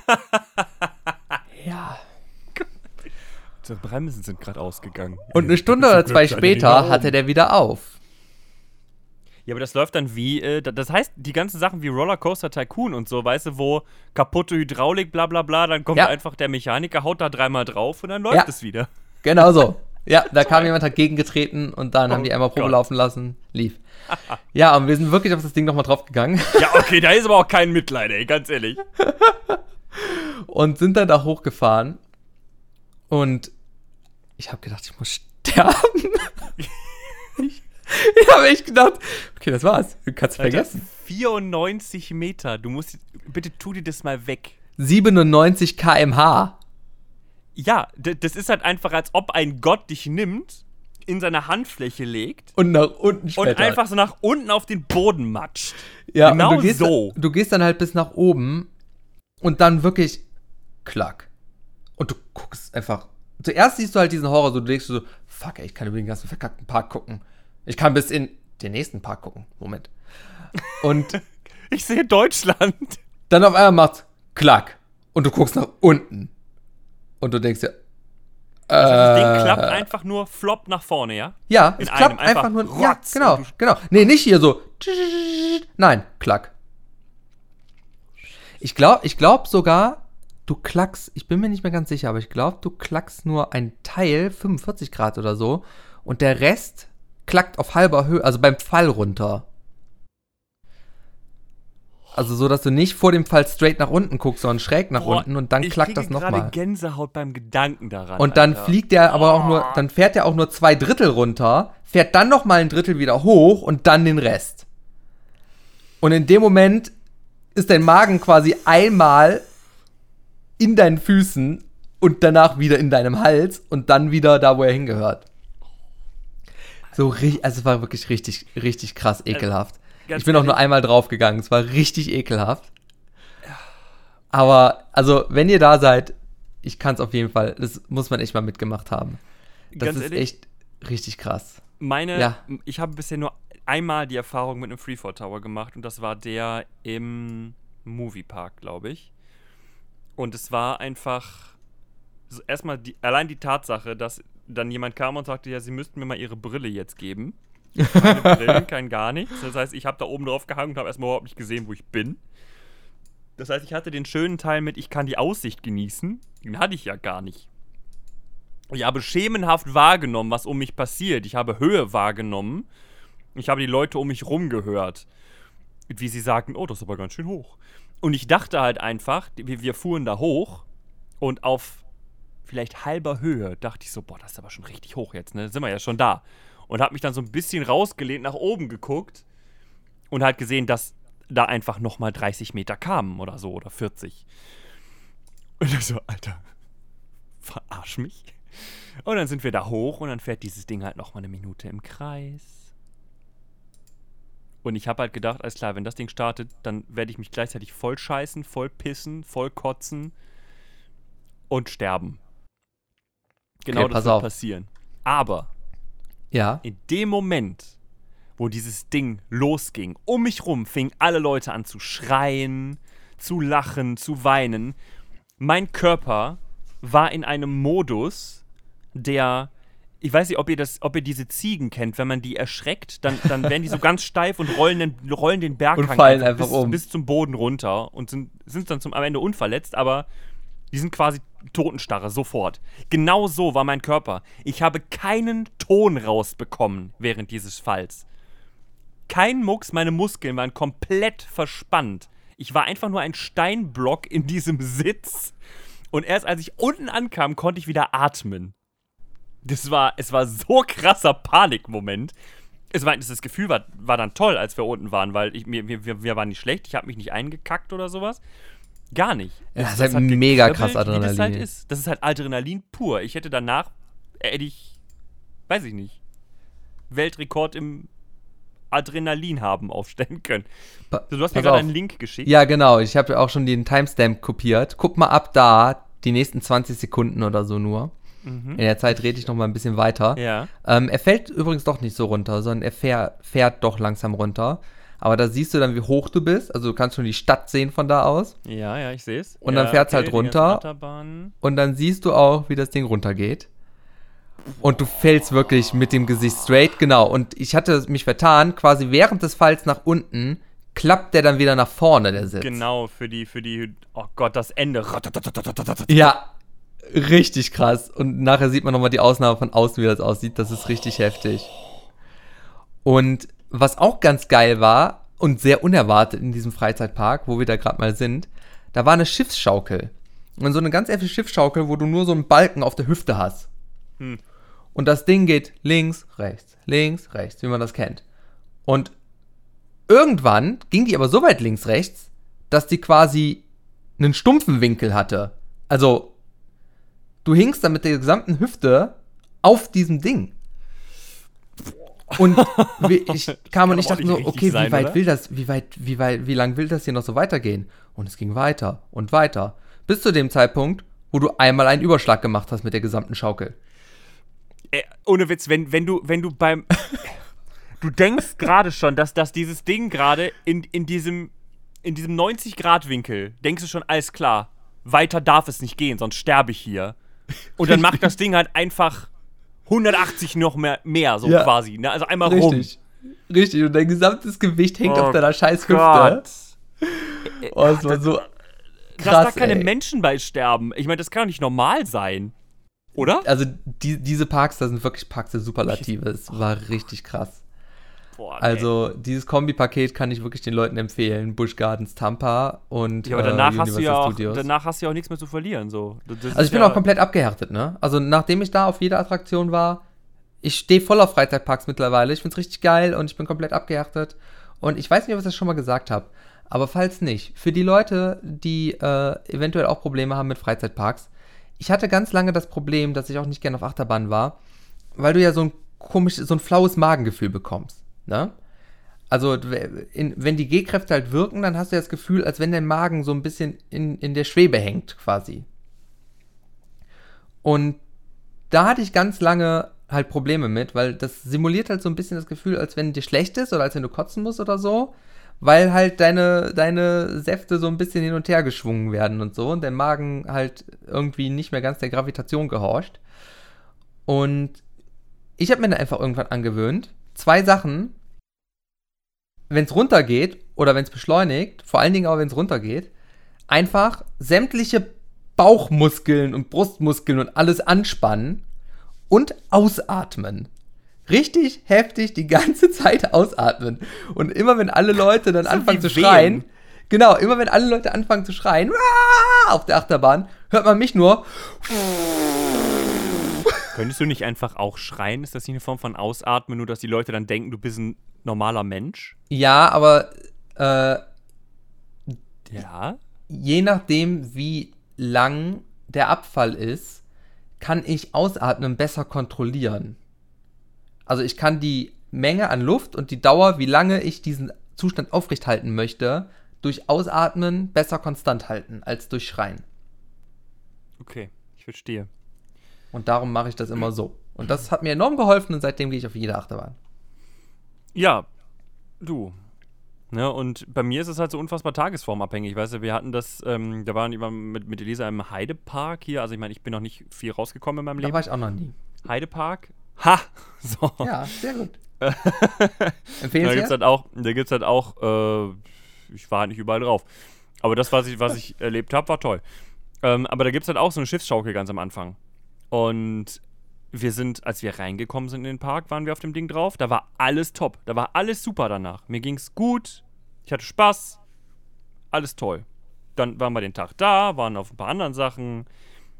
ja. Die Bremsen sind gerade ausgegangen. Und eine Stunde oder zwei später hatte der wieder auf. Ja, aber das läuft dann wie, äh, da- das heißt, die ganzen Sachen wie Rollercoaster Tycoon und so, weißt du, wo kaputte Hydraulik, bla bla bla, dann kommt Ja. einfach der Mechaniker, haut da dreimal drauf und dann läuft Ja. es wieder. Genau so. [laughs] Ja, da kam jemand dagegen getreten und dann haben Oh die einmal Probe Gott. laufen lassen. Lief. [laughs] Ja, und wir sind wirklich auf das Ding nochmal draufgegangen Ja, okay, da ist aber auch kein Mitleid, ey, ganz ehrlich. [laughs] und sind dann da hochgefahren. Und ich habe gedacht, ich muss sterben. ich [laughs] ich habe echt gedacht, okay, das war's. Du kannst Alter, vergessen. 94 Meter, du musst, bitte tu dir das mal weg. 97 km/h. Ja, das ist halt einfach, als ob ein Gott dich nimmt, in seine Handfläche legt Und nach unten und später. einfach so nach unten auf den Boden matscht. ja, genau und du gehst, so. Du gehst dann halt bis nach oben und dann wirklich klack. Und du guckst einfach. Zuerst siehst du halt diesen Horror, so du denkst so, fuck, ey, ich kann über den ganzen verkackten Park gucken. Ich kann bis in den nächsten Park gucken. Moment. Und [laughs] Ich sehe Deutschland. dann auf einmal macht's klack. Und du guckst nach unten. Und du denkst dir, Das Ding äh, klappt einfach nur flop nach vorne, ja? Ja, In es klappt einfach, einfach nur. Ja, genau, genau. Nee, nicht hier so. Nein, klack. Ich glaube ich glaub sogar, du klackst, ich bin mir nicht mehr ganz sicher, aber ich glaube, du klackst nur ein Teil, 45 Grad oder so, und der Rest klackt auf halber Höhe, also beim Fall runter. Also so, dass du nicht vor dem Fall straight nach unten guckst, sondern schräg nach Boah, unten und dann ich klackt das gerade nochmal. Gänsehaut beim Gedanken daran. Und dann Alter. fliegt der aber auch nur, dann fährt er auch nur zwei Drittel runter, fährt dann noch mal ein Drittel wieder hoch und dann den Rest. Und in dem Moment ist dein Magen quasi einmal in deinen Füßen und danach wieder in deinem Hals und dann wieder da, wo er hingehört. So richtig, also es war wirklich richtig, richtig krass ekelhaft. ganz ich bin auch nur einmal draufgegangen, es war richtig ekelhaft. Aber, also, wenn ihr da seid, ich kann es auf jeden Fall, das muss man echt mal mitgemacht haben. Das Ganz ist ehrlich? echt richtig krass. Meine, Ja. ich habe bisher nur einmal die Erfahrung mit einem Freefall Tower gemacht und das war der im Moviepark, glaube ich. Und es war einfach so erstmal die, allein die Tatsache, dass dann jemand kam und sagte, ja, sie müssten mir mal ihre Brille jetzt geben. Keine [laughs] Brillen, kein gar nichts. Das heißt, ich habe da oben drauf gehangen und habe erstmal überhaupt nicht gesehen, wo ich bin. Das heißt, ich hatte den schönen Teil mit, ich kann die Aussicht genießen. Den hatte ich ja gar nicht. Ich habe schemenhaft wahrgenommen, was um mich passiert. Ich habe Höhe wahrgenommen. Ich habe die Leute um mich rum gehört. Wie sie sagten, oh, das ist aber ganz schön hoch. Und ich dachte halt einfach, wir, wir fuhren da hoch und auf vielleicht halber Höhe dachte ich so, boah, das ist aber schon richtig hoch jetzt, ne? Sind wir ja schon da. Und habe mich dann so ein bisschen rausgelehnt, nach oben geguckt und halt gesehen, dass da einfach nochmal 30 Meter kamen oder so oder 40. Und ich so, Alter, verarsch mich. Und dann sind wir da hoch und dann fährt dieses Ding halt nochmal eine Minute im Kreis. Und ich habe halt gedacht, alles klar, wenn das Ding startet, dann werde ich mich gleichzeitig voll scheißen, voll pissen, voll kotzen und sterben. Genau Okay, das wird auf. passieren. Aber Ja. in dem Moment, wo dieses Ding losging, um mich rum fingen alle Leute an zu schreien, zu lachen, zu weinen. Mein Körper war in einem Modus, der. Ich weiß nicht, ob ihr, das, ob ihr diese Ziegen kennt. Wenn man die erschreckt, dann, dann werden die so ganz steif und rollen den, rollen den Berghang Und fallen einfach bis, um. bis zum Boden runter und sind, sind dann zum, am Ende unverletzt, aber die sind quasi Totenstarre, sofort. Genau so war mein Körper. Ich habe keinen Ton rausbekommen während dieses Falls. Kein Mucks, meine Muskeln waren komplett verspannt. Ich war einfach nur ein Steinblock in diesem Sitz. Und erst als ich unten ankam, konnte ich wieder atmen. Das war, es war so krasser Panikmoment. Es war, das Gefühl war, war dann toll, als wir unten waren, weil ich, mir, wir, wir waren nicht schlecht, ich habe mich nicht eingekackt oder sowas. Gar nicht. Ja, Es- das ist halt mega krass Wie das halt Adrenalin. ist. Das ist halt Adrenalin pur. Ich hätte danach, äh, hätte ich, weiß ich nicht, Weltrekord im Adrenalin haben aufstellen [laughs] können. Pa Du hast mir gerade einen Link geschickt. Ja, genau. Ich habe auch schon den Timestamp kopiert. Guck mal ab da, die nächsten 20 Sekunden oder so nur. In der Zeit rede ich noch mal ein bisschen weiter. Mhm. Ja. Ähm, er fällt übrigens doch nicht so runter, sondern er fähr, fährt doch langsam runter. Aber da siehst du dann, wie hoch du bist. Also du kannst schon die Stadt sehen von da aus. Ja, ja, ich sehe es. Und ja, dann fährt's halt die ganzen runter. Und dann siehst du auch, wie das Ding runtergeht. Und du fällst wirklich mit dem Gesicht straight, genau. Und ich hatte mich vertan, quasi während des Falls nach unten klappt der dann wieder nach vorne, der Sitz. Genau, für die, für die, oh Gott, das Ende. Ja, richtig krass. Und nachher sieht man nochmal die Ausnahme von außen, wie das aussieht. Das ist richtig heftig. Und was auch ganz geil war und sehr unerwartet in diesem Freizeitpark, wo wir da gerade mal sind, da war eine Schiffsschaukel. Und so eine ganz einfache Schiffsschaukel, wo du nur so einen Balken auf der Hüfte hast. Hm. Und das Ding geht links, rechts, links, rechts, wie man das kennt. Und irgendwann ging die aber so weit links, rechts, dass die quasi einen stumpfen Winkel hatte. Also, du hingst dann mit der gesamten Hüfte auf diesem Ding. Und [laughs] wie- ich kam und ich dachte so, okay, sein, wie weit oder? will das, wie weit, wie weit, wie lang will das hier noch so weitergehen? Und es ging weiter und weiter. Bis zu dem Zeitpunkt, wo du einmal einen Überschlag gemacht hast mit der gesamten Schaukel. Äh, ohne Witz, wenn, wenn du, wenn du beim. [laughs] du denkst gerade schon, dass, dass dieses Ding gerade in, in diesem, in diesem 90-Grad-Winkel, denkst du schon, alles klar, weiter darf es nicht gehen, sonst sterbe ich hier. Und dann macht das Ding halt einfach 180 noch mehr, mehr so Ja. quasi. Ne? Also einmal rum. Richtig. Richtig, und dein gesamtes Gewicht hängt Oh auf deiner scheiß Hüfte. Gott. [laughs] Oh, es war so Dass krass. da keine ey. Menschen bei sterben. Ich meine, das kann doch nicht normal sein. Oder? Also die, diese Parks, da sind wirklich Parks der Superlative. Es war richtig krass. Boah, nee. Also dieses Kombipaket kann ich wirklich den Leuten empfehlen. Busch Gardens Tampa und Ja, aber danach, äh, hast du ja auch, Studios. danach hast du ja auch nichts mehr zu verlieren. So. Das also ich bin ja, auch komplett abgehärtet, ne? Also nachdem ich da auf jeder Attraktion war, ich stehe voll auf Freizeitparks mittlerweile. Ich find's richtig geil und ich bin komplett abgehärtet. Und ich weiß nicht, ob ich das schon mal gesagt habe. Aber falls nicht, für die Leute, die äh, eventuell auch Probleme haben mit Freizeitparks, ich hatte ganz lange das Problem, dass ich auch nicht gerne auf Achterbahn war, weil du ja so ein komisches, so ein flaues Magengefühl bekommst, ne? Also, in, wenn die G-Kräfte halt wirken, dann hast du ja das Gefühl, als wenn dein Magen so ein bisschen in, in der Schwebe hängt, quasi. Und da hatte ich ganz lange halt Probleme mit, weil das simuliert halt so ein bisschen das Gefühl, als wenn dir schlecht ist oder als wenn du kotzen musst oder so, weil halt deine, deine Säfte so ein bisschen hin und her geschwungen werden und so und der Magen halt irgendwie nicht mehr ganz der Gravitation gehorcht. Und ich habe mir dann einfach irgendwann angewöhnt, zwei Sachen, wenn es runtergeht oder wenn es beschleunigt, vor allen Dingen aber wenn es runtergeht, einfach sämtliche Bauchmuskeln und Brustmuskeln und alles anspannen und ausatmen. Richtig heftig die ganze [laughs] Zeit ausatmen. Und immer wenn alle Leute dann anfangen zu schreien, genau, immer wenn alle Leute anfangen zu schreien, auf der Achterbahn, hört man mich nur, Könntest du nicht einfach auch schreien? Ist das nicht eine Form von Ausatmen, nur dass die Leute dann denken, du bist ein normaler Mensch? ja, aber äh, Ja. je nachdem, wie lang der Abfall ist, kann ich Ausatmen besser kontrollieren. Also ich kann die Menge an Luft und die Dauer, wie lange ich diesen Zustand aufrechthalten möchte, durch Ausatmen besser konstant halten als durch Schreien. Okay, ich verstehe. Und darum mache ich das immer so. Und das hat mir enorm geholfen und seitdem gehe ich auf jede Achterbahn. Ja, du. Ne, und bei mir ist es halt so unfassbar tagesformabhängig. Weißt du, wir hatten das, ähm, da waren immer mit, mit Elisa im Heidepark hier. Also ich meine, ich bin noch nicht viel rausgekommen in meinem Da Leben. war ich auch noch nie. Heidepark. Ha! [laughs] So. Ja, sehr gut. [laughs] Da gibt's Empfehlenswert? halt auch, da gibt's halt auch, äh, ich war halt nicht überall drauf. Aber das, was ich, was ich [laughs] erlebt habe, war toll. Ähm, aber da gibt's halt auch so eine Schiffsschaukel ganz am Anfang. Und wir sind, als wir reingekommen sind in den Park, waren wir auf dem Ding drauf. Da war alles top. Da war alles super danach. Mir ging's gut. Ich hatte Spaß. Alles toll. Dann waren wir den Tag da, waren auf ein paar anderen Sachen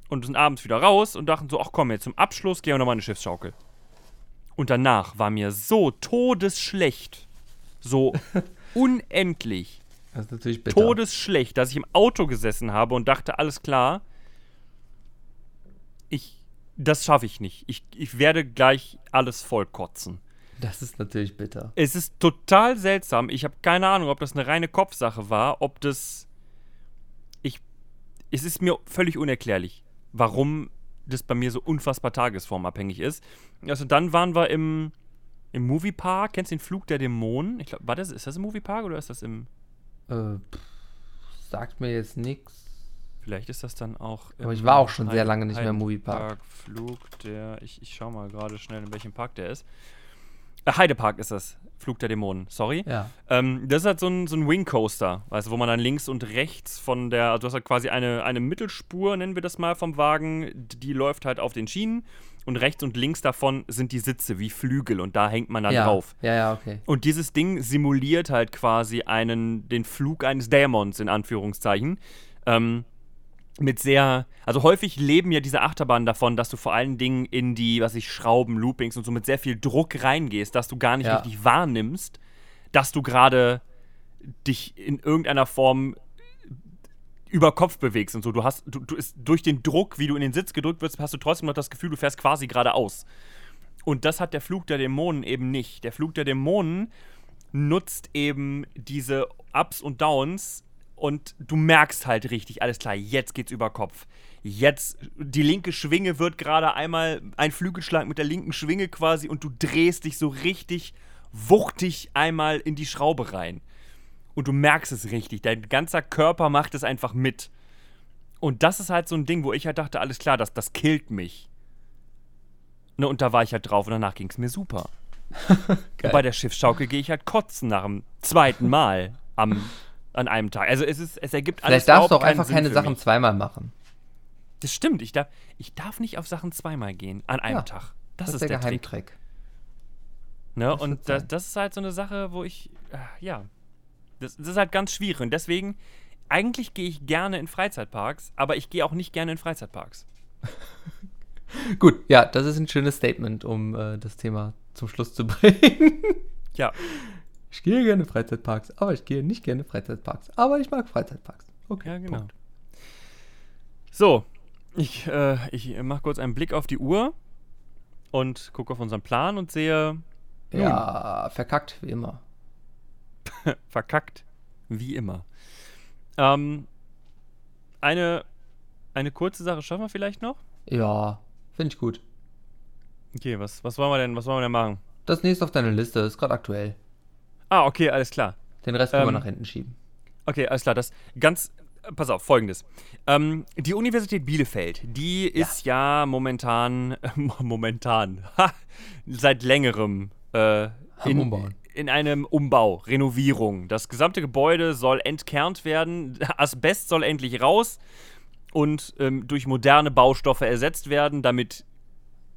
und sind abends wieder raus und dachten so, ach komm, jetzt zum Abschluss gehen wir nochmal eine Schiffsschaukel. Und danach war mir so todesschlecht, so [laughs] unendlich Das ist natürlich bitter. todesschlecht, dass ich im Auto gesessen habe und dachte, alles klar, ich, das schaffe ich nicht. Ich, ich werde gleich alles vollkotzen. Das ist natürlich bitter. Es ist total seltsam. Ich habe keine Ahnung, ob das eine reine Kopfsache war, ob das. Ich. Es ist mir völlig unerklärlich, warum das bei mir so unfassbar tagesformabhängig ist. Also dann waren wir im, im Moviepark. Kennst du den Flug der Dämonen? Ich glaube, war das, ist das im Moviepark oder ist das im. Äh, pff, sagt mir jetzt nichts. Vielleicht ist das dann auch. Aber ich war auch schon sehr lange nicht mehr im Moviepark. Heidepark-Flug der. Ich, ich schau mal gerade schnell, in welchem Park der ist. Äh, Heidepark ist das. Flug der Dämonen, sorry. Ja. Ähm, das ist halt so ein, so ein Wing Coaster, weißt du, wo man dann links und rechts von der, also du hast halt quasi eine, eine Mittelspur, nennen wir das mal, vom Wagen, die läuft halt auf den Schienen und rechts und links davon sind die Sitze wie Flügel und da hängt man dann ja. drauf. Ja, ja, okay. Und dieses Ding simuliert halt quasi einen, den Flug eines Dämons, in Anführungszeichen. Ähm, mit sehr, also häufig leben ja diese Achterbahnen davon, dass du vor allen Dingen in die, was ich, Schrauben, Loopings und so mit sehr viel Druck reingehst, dass du gar nicht Ja. richtig wahrnimmst, dass du gerade dich in irgendeiner Form über Kopf bewegst und so. Du hast, du, du ist durch den Druck, wie du in den Sitz gedrückt wirst, hast du trotzdem noch das Gefühl, du fährst quasi geradeaus. Und das hat der Flug der Dämonen eben nicht. Der Flug der Dämonen nutzt eben diese Ups und Downs und du merkst halt richtig, alles klar, jetzt geht's über Kopf. Jetzt, die linke Schwinge wird gerade einmal ein Flügelschlag mit der linken Schwinge quasi und du drehst dich so richtig wuchtig einmal in die Schraube rein. Und du merkst es richtig, dein ganzer Körper macht es einfach mit. Und das ist halt so ein Ding, wo ich halt dachte, alles klar, das, das killt mich. Ne, und da war ich halt drauf und danach ging es mir super. [laughs] Bei der Schiffsschaukel gehe ich halt kotzen nach dem zweiten Mal am, an einem Tag. Also es, ist, es ergibt alles Vielleicht darfst du auch einfach Sinn keine Sachen mich. zweimal machen. Das stimmt, ich darf, ich darf nicht auf Sachen zweimal gehen an einem Ja, Tag. Das, Das, ist ist der, der Trick. Geheimtrick. Ne? Das Und das, das ist halt so eine Sache, wo ich, äh, ja, das, das ist halt ganz schwierig. Und deswegen, eigentlich gehe ich gerne in Freizeitparks, aber ich gehe auch nicht gerne in Freizeitparks. [laughs] Gut, ja, das ist ein schönes Statement, um äh, das Thema zum Schluss zu [laughs] bringen. Ja, ich gehe gerne Freizeitparks, aber ich gehe nicht gerne Freizeitparks. Aber ich mag Freizeitparks. Okay, ja, genau. Punkt. So, ich, äh, ich mache kurz einen Blick auf die Uhr und gucke auf unseren Plan und sehe, Nun. Ja, verkackt, wie immer. [laughs] verkackt, wie immer. Ähm, eine, eine kurze Sache schaffen wir vielleicht noch? Ja, finde ich gut. Okay, was, was wollen wir denn, was wollen wir denn machen? Das nächste auf deiner Liste ist gerade aktuell. Ah, okay, alles klar. Den Rest können wir Ähm, nach hinten schieben. Okay, alles klar. Das ganz. äh, Pass auf, folgendes. Ähm, die Universität Bielefeld, die ist ja momentan. [laughs] momentan. Ha, seit längerem. Äh, Am Umbauen. in einem Umbau, Renovierung. Das gesamte Gebäude soll entkernt werden, [laughs] Asbest soll endlich raus und ähm, durch moderne Baustoffe ersetzt werden, damit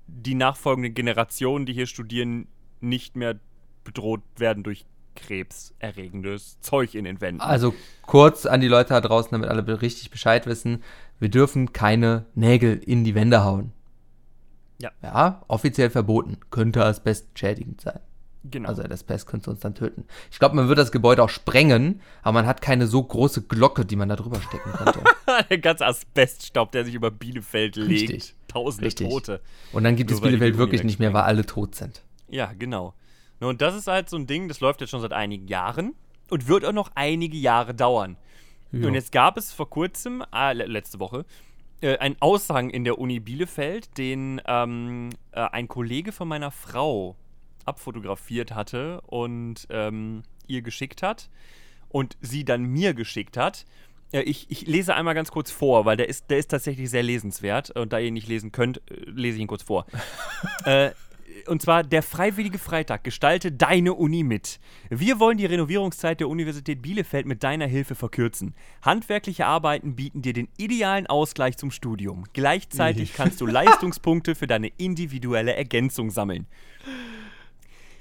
die nachfolgenden Generationen, die hier studieren, nicht mehr bedroht werden durch krebserregendes Zeug in den Wänden. Also kurz an die Leute da draußen, damit alle richtig Bescheid wissen, wir dürfen keine Nägel in die Wände hauen. Ja. Ja, offiziell verboten. Könnte Asbest schädigend sein. Genau. Also das Pest könnte uns dann töten. Ich glaube, man wird das Gebäude auch sprengen, aber man hat keine so große Glocke, die man da drüber stecken könnte. [laughs] der ganze Asbeststaub, der sich über Bielefeld legt. Richtig. Tausende Richtig. Tote. Und dann gibt Nur es Bielefeld wirklich nicht mehr, weil alle tot sind. Ja, genau. Ne, Und das ist halt so ein Ding, das läuft jetzt schon seit einigen Jahren und wird auch noch einige Jahre dauern. Ja. Und jetzt gab es vor kurzem, äh, le- letzte Woche, äh, einen Aushang in der Uni Bielefeld, den ähm, äh, ein Kollege von meiner Frau abfotografiert hatte und ähm, ihr geschickt hat und sie dann mir geschickt hat. Äh, ich, ich lese einmal ganz kurz vor, weil der ist, der ist tatsächlich sehr lesenswert. Und da ihr ihn nicht lesen könnt, äh, lese ich ihn kurz vor. [laughs] äh, und zwar der Freiwillige Freitag. Gestalte deine Uni mit. Wir wollen die Renovierungszeit der Universität Bielefeld mit deiner Hilfe verkürzen. Handwerkliche Arbeiten bieten dir den idealen Ausgleich zum Studium. Gleichzeitig kannst du [laughs] Leistungspunkte für deine individuelle Ergänzung sammeln.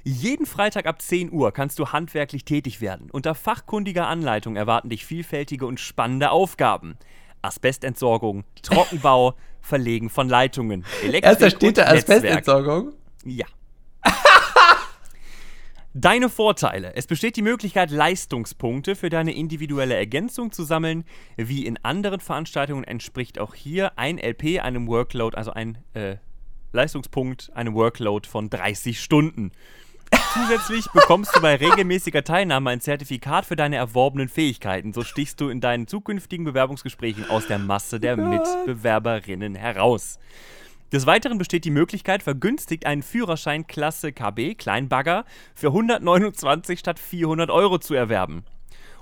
Jeden Freitag ab 10 Uhr kannst du handwerklich tätig werden. Unter fachkundiger Anleitung erwarten dich vielfältige und spannende Aufgaben. Asbestentsorgung, Trockenbau, [laughs] Verlegen von Leitungen, Elektrik da steht da. Asbestentsorgung. Ja. [laughs] Deine Vorteile. Es besteht die Möglichkeit, Leistungspunkte für deine individuelle Ergänzung zu sammeln. Wie in anderen Veranstaltungen entspricht auch hier ein LP einem Workload, also ein äh, Leistungspunkt, einem Workload von 30 Stunden. Zusätzlich [laughs] bekommst du bei regelmäßiger Teilnahme ein Zertifikat für deine erworbenen Fähigkeiten. So stichst du in deinen zukünftigen Bewerbungsgesprächen aus der Masse der Mitbewerberinnen heraus. Des Weiteren besteht die Möglichkeit, vergünstigt einen Führerschein Klasse KB, Kleinbagger, für 129 statt 400 Euro zu erwerben.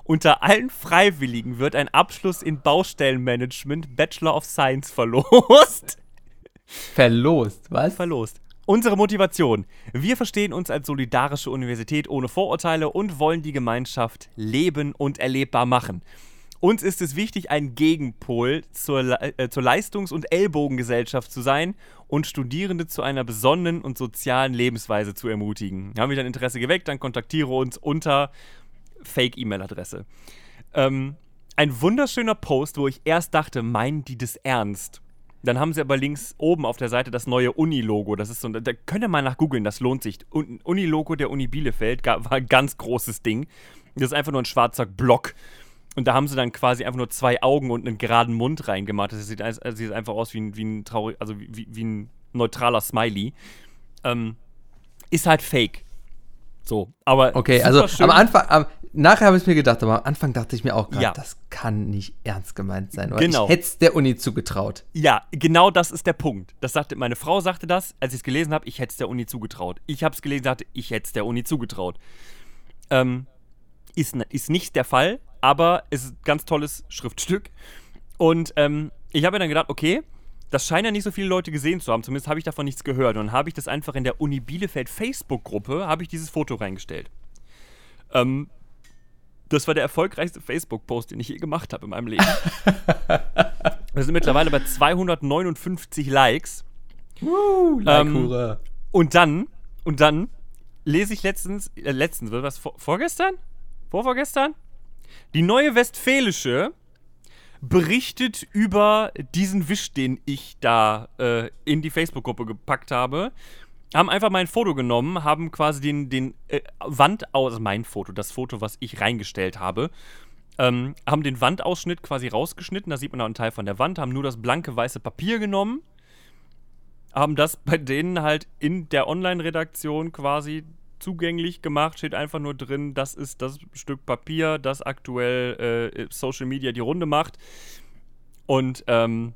Unter allen Freiwilligen wird ein Abschluss in Baustellenmanagement Bachelor of Science verlost. [laughs] Verlost, was? verlost. Unsere Motivation. Wir verstehen uns als solidarische Universität ohne Vorurteile und wollen die Gemeinschaft leben und erlebbar machen. Uns ist es wichtig, ein Gegenpol zur, äh, zur Leistungs- und Ellbogengesellschaft zu sein und Studierende zu einer besonnenen und sozialen Lebensweise zu ermutigen. Haben wir dein Interesse geweckt, dann kontaktiere uns unter Fake-E-Mail-Adresse. Ähm, ein wunderschöner Post, wo ich erst dachte, meinen die das ernst? Dann haben sie aber links oben auf der Seite das neue Uni-Logo. Das ist so, da könnt ihr mal nach googeln, das lohnt sich. Un- Uni-Logo der Uni Bielefeld war ein ganz großes Ding. Das ist einfach nur ein schwarzer Block. Und da haben sie dann quasi einfach nur zwei Augen und einen geraden Mund reingemacht. Das sieht, also sieht einfach aus wie ein, wie ein traurig, also wie, wie ein neutraler Smiley. Ähm, ist halt fake. So, aber Okay, also schön. am Anfang, am, nachher habe ich mir gedacht, aber am Anfang dachte ich mir auch gerade, Ja. das kann nicht ernst gemeint sein. Oder Genau. Ich hätte es der Uni zugetraut. Ja, genau das ist der Punkt. Das sagte, meine Frau sagte das, als ich es gelesen habe, ich hätte es der Uni zugetraut. Ich habe es gelesen, sagte, ich hätte es der Uni zugetraut. Ähm, ist, ist nicht der Fall, aber es ist ein ganz tolles Schriftstück. Und ähm, ich habe mir dann gedacht, okay, das scheinen ja nicht so viele Leute gesehen zu haben, zumindest habe ich davon nichts gehört. Und dann habe ich das einfach in der Uni Bielefeld Facebook-Gruppe, habe ich dieses Foto reingestellt. Ähm, das war der erfolgreichste Facebook-Post, den ich je gemacht habe in meinem Leben. [laughs] Wir sind mittlerweile bei 259 Likes. Uh, Ähm, Und dann, und dann lese ich letztens, äh, letztens, was, vor, vorgestern? Vorvorgestern? Die neue Westfälische berichtet über diesen Wisch, den ich da äh, in die Facebook-Gruppe gepackt habe. Haben einfach mein Foto genommen, haben quasi den, den äh, Wand aus, also mein Foto, das Foto, was ich reingestellt habe, ähm, haben den Wandausschnitt quasi rausgeschnitten, da sieht man auch einen Teil von der Wand, haben nur das blanke weiße Papier genommen, haben das bei denen halt in der Online-Redaktion quasi zugänglich gemacht, steht einfach nur drin, das ist das Stück Papier, das aktuell äh, Social Media die Runde macht und ähm,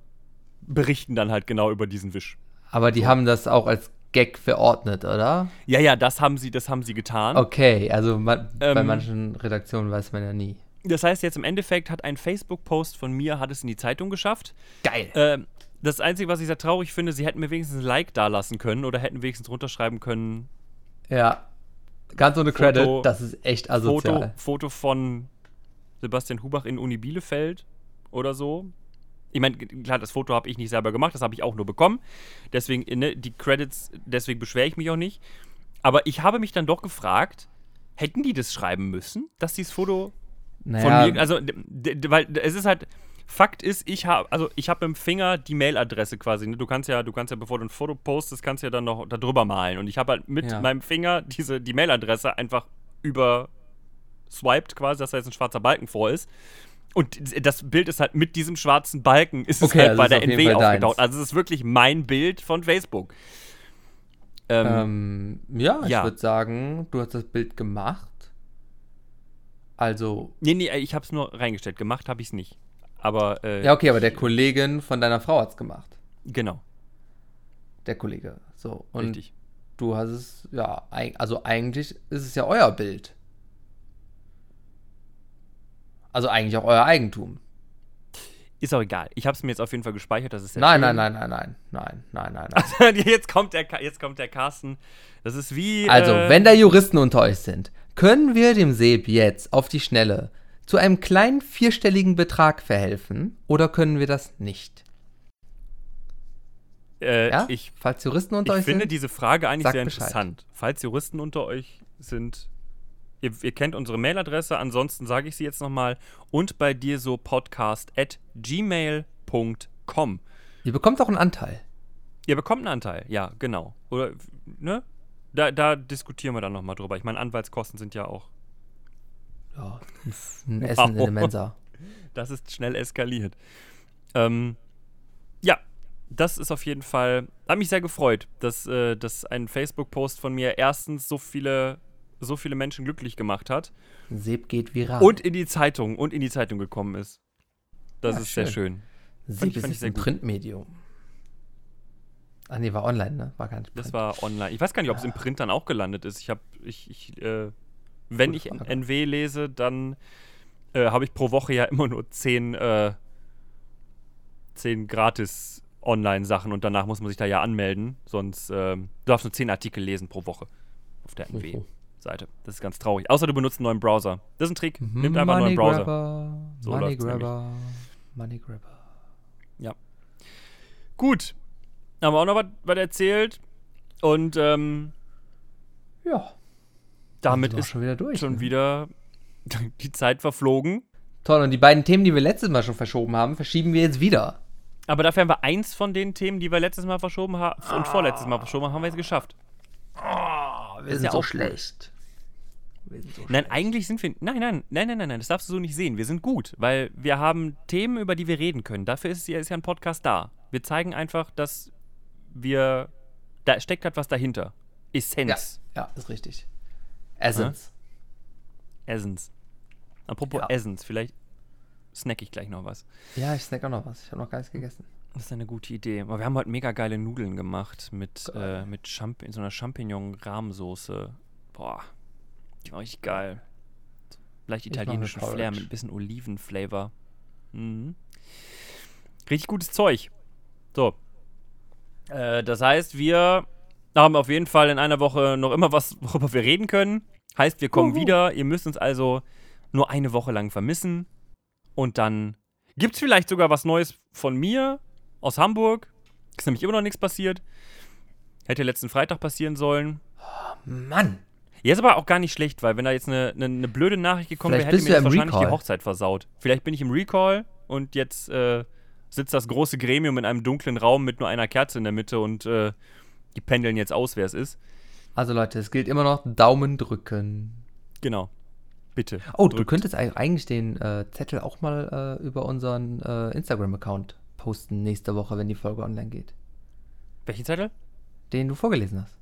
berichten dann halt genau über diesen Wisch. Aber die haben das auch als Gag verordnet, oder? Ja, ja, das haben sie, das haben sie getan. Okay, also ma bei Ähm, manchen Redaktionen weiß man ja nie. Das heißt, jetzt im Endeffekt hat ein Facebook-Post von mir, hat es in die Zeitung geschafft. Geil. Ähm, das Einzige, was ich sehr traurig finde, sie hätten mir wenigstens ein Like da lassen können oder hätten wenigstens runterschreiben können, Ja. Ganz ohne Credit, Foto- das ist echt Foto, asozial. Foto von Sebastian Hubach in Uni Bielefeld oder so. Ich meine, klar, das Foto habe ich nicht selber gemacht, das habe ich auch nur bekommen. Deswegen, ne, die Credits, deswegen beschwere ich mich auch nicht. Aber ich habe mich dann doch gefragt, hätten die das schreiben müssen, dass dieses Foto Naja, von mir, also, weil es ist halt, Fakt ist, ich habe, also ich habe im Finger die Mailadresse quasi. Ne? Du kannst ja, du kannst ja, bevor du ein Foto postest, kannst du ja dann noch da drüber malen. Und ich habe halt mit Ja. meinem Finger diese, die Mailadresse einfach über swiped quasi, dass da jetzt ein schwarzer Balken vor ist. Und das Bild ist halt mit diesem schwarzen Balken, ist es Okay, halt also bei der NW aufgetaucht. Also es ist wirklich mein Bild von Facebook. Ähm, ähm, ja, ich ja. würde sagen, du hast das Bild gemacht. Also, nee, nee, ich habe es nur reingestellt. Gemacht habe ich es nicht. Aber, äh, ja, okay, aber der Kollegin von deiner Frau hat's gemacht. genau, Der Kollege. So. Und richtig. du hast es, ja, also eigentlich ist es ja euer Bild. Also eigentlich auch euer Eigentum. Ist auch egal. Ich habe es mir jetzt auf jeden Fall gespeichert. Das ist sehr Nein, nein, nein, nein, nein, nein, nein, nein, nein. [laughs] jetzt, kommt der, jetzt kommt der Carsten. Das ist wie. Also, äh, wenn da Juristen unter euch sind, können wir dem Seb jetzt auf die Schnelle zu einem kleinen vierstelligen Betrag verhelfen oder können wir das nicht? äh, Ja? ich, Falls Juristen unter ich euch finde sind? diese Frage eigentlich sehr Bescheid. interessant. Falls Juristen unter euch sind, ihr, ihr kennt unsere Mailadresse, ansonsten sage ich sie jetzt nochmal. Und bei dir so podcast at gmail.com. Ihr bekommt auch einen Anteil. Ihr bekommt einen Anteil, ja, genau. Oder, ne? Da, da diskutieren wir dann nochmal drüber. Ich meine, Anwaltskosten sind ja auch. Ja, ein Essen in der Mensa. [laughs] Das ist schnell eskaliert. Ähm, ja, das ist auf jeden Fall. Hat mich sehr gefreut, dass, äh, dass ein Facebook-Post von mir erstens so viele, so viele Menschen glücklich gemacht hat Seb geht viral. und in die Zeitung und in die Zeitung gekommen ist. Das Ja, ist sehr schön. schön. Seb ist ich ein gut. Printmedium. Ah, nee, war online, ne? War gar nicht Print. Das war online. Ich weiß gar nicht, ob es im Print dann auch gelandet ist. Ich habe, ich, ich, äh, wenn ich Frage. NW lese, dann äh, habe ich pro Woche ja immer nur zehn, äh, zehn gratis Online-Sachen und danach muss man sich da ja anmelden. Sonst ähm, du darfst nur zehn Artikel lesen pro Woche auf der NW-Seite. Das ist ganz traurig. Außer du benutzt einen neuen Browser. Das ist ein Trick. Nimmt einfach einen neuen Money Browser. Grabber, So Money. Grabber, Money Grabber. Gut. Haben wir auch noch was was erzählt. Und ähm, Ja. Damit wir ist schon wieder durch. schon ne? wieder [laughs] die Zeit verflogen. Toll, und die beiden Themen, die wir letztes Mal schon verschoben haben, verschieben wir jetzt wieder. Aber dafür haben wir eins von den Themen, die wir letztes Mal verschoben haben und vorletztes Mal verschoben haben, haben wir jetzt geschafft. wir ist sind ja so auch schlecht. Wir sind so Nein, schlecht. eigentlich sind wir. Nein, nein, nein, nein, nein, nein, das darfst du so nicht sehen. Wir sind gut, weil wir haben Themen, über die wir reden können. Dafür ist, ja- ist ja ein Podcast da. Wir zeigen einfach, dass wir. Da steckt halt was dahinter. Ja, Essenz. ja, ist richtig. Essence. Essence. Apropos Ja. Essence, vielleicht snack ich gleich noch was. Ja, ich snack auch noch was. Ich habe noch gar nichts gegessen. Das ist eine gute Idee. Aber wir haben heute mega geile Nudeln gemacht mit, äh, mit Champ so einer Champignon-Rahmsoße. Boah, die war richtig geil. Leicht italienischen Flair mit ein bisschen Olivenflavor. Mhm. Richtig gutes Zeug. So. Äh, das heißt, wir haben auf jeden Fall in einer Woche noch immer was, worüber wir reden können. Heißt, wir kommen Juhu. wieder. Ihr müsst uns also nur eine Woche lang vermissen. Und dann gibt es vielleicht sogar was Neues von mir aus Hamburg. Ist nämlich immer noch nichts passiert. Hätte letzten Freitag passieren sollen. Mann! Ja, ist aber auch gar nicht schlecht, weil wenn da jetzt eine, eine, eine blöde Nachricht gekommen wäre, hätte mir das wahrscheinlich die Recall. Hochzeit versaut. Vielleicht bin ich im Recall und jetzt äh, sitzt das große Gremium in einem dunklen Raum mit nur einer Kerze in der Mitte und äh, die pendeln jetzt aus, wer es ist. Also Leute, es gilt immer noch Daumen drücken. Genau. Bitte. Oh, du drückt. könntest eig- eigentlich den äh, Zettel auch mal äh, über unseren äh, Instagram-Account posten nächste Woche, wenn die Folge online geht. Welchen Zettel? Den du vorgelesen hast.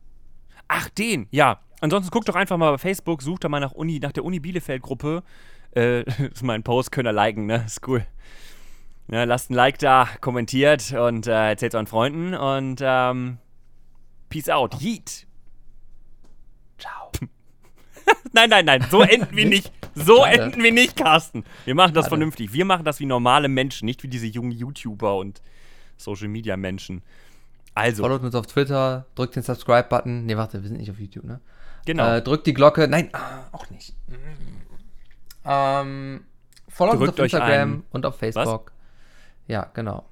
Ach, den, ja. Ansonsten guckt doch einfach mal bei Facebook, sucht da mal nach Uni, nach der Uni Bielefeld-Gruppe. Äh, [laughs] ist mein Post, könnt ihr liken, ne? Ist cool. Ja, lasst ein Like da, kommentiert und äh, erzählt euren Freunden und ähm, Peace out. Yeet. Ciao. Nein, nein, nein, so enden wir nicht. So Schade. enden wir nicht, Carsten. Wir machen das Schade. vernünftig. Wir machen das wie normale Menschen, nicht wie diese jungen YouTuber und Social Media Menschen. Also, Followt uns auf Twitter, drückt den Subscribe-Button. Ne, warte, wir sind nicht auf YouTube, ne? Genau. Äh, drückt die Glocke. Nein, ah, auch nicht. Ähm, uns Drückt auf euch Instagram ein. und auf Facebook. Ja, genau.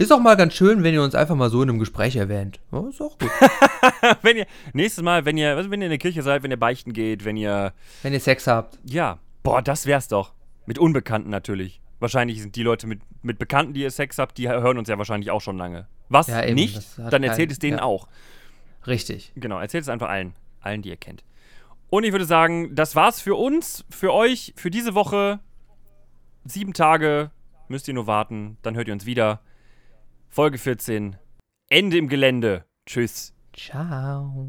Ist auch mal ganz schön, wenn ihr uns einfach mal so in einem Gespräch erwähnt. Ja, ist auch gut. [laughs] wenn ihr, nächstes Mal, wenn ihr, also wenn ihr in der Kirche seid, wenn ihr beichten geht, wenn ihr, wenn ihr Sex habt. ja, boah, das wär's doch. Mit Unbekannten natürlich. Wahrscheinlich sind die Leute mit, mit Bekannten, die ihr Sex habt, die hören uns ja wahrscheinlich auch schon lange. Was? Ja, eben, nicht? Dann erzählt kein- es denen ja. auch. Richtig. Genau, erzählt es einfach allen. Allen, die ihr kennt. Und ich würde sagen, das war's für uns, für euch, für diese Woche. Sieben Tage müsst ihr nur warten, dann hört ihr uns wieder. Folge 14. Ende im Gelände. Tschüss. Ciao.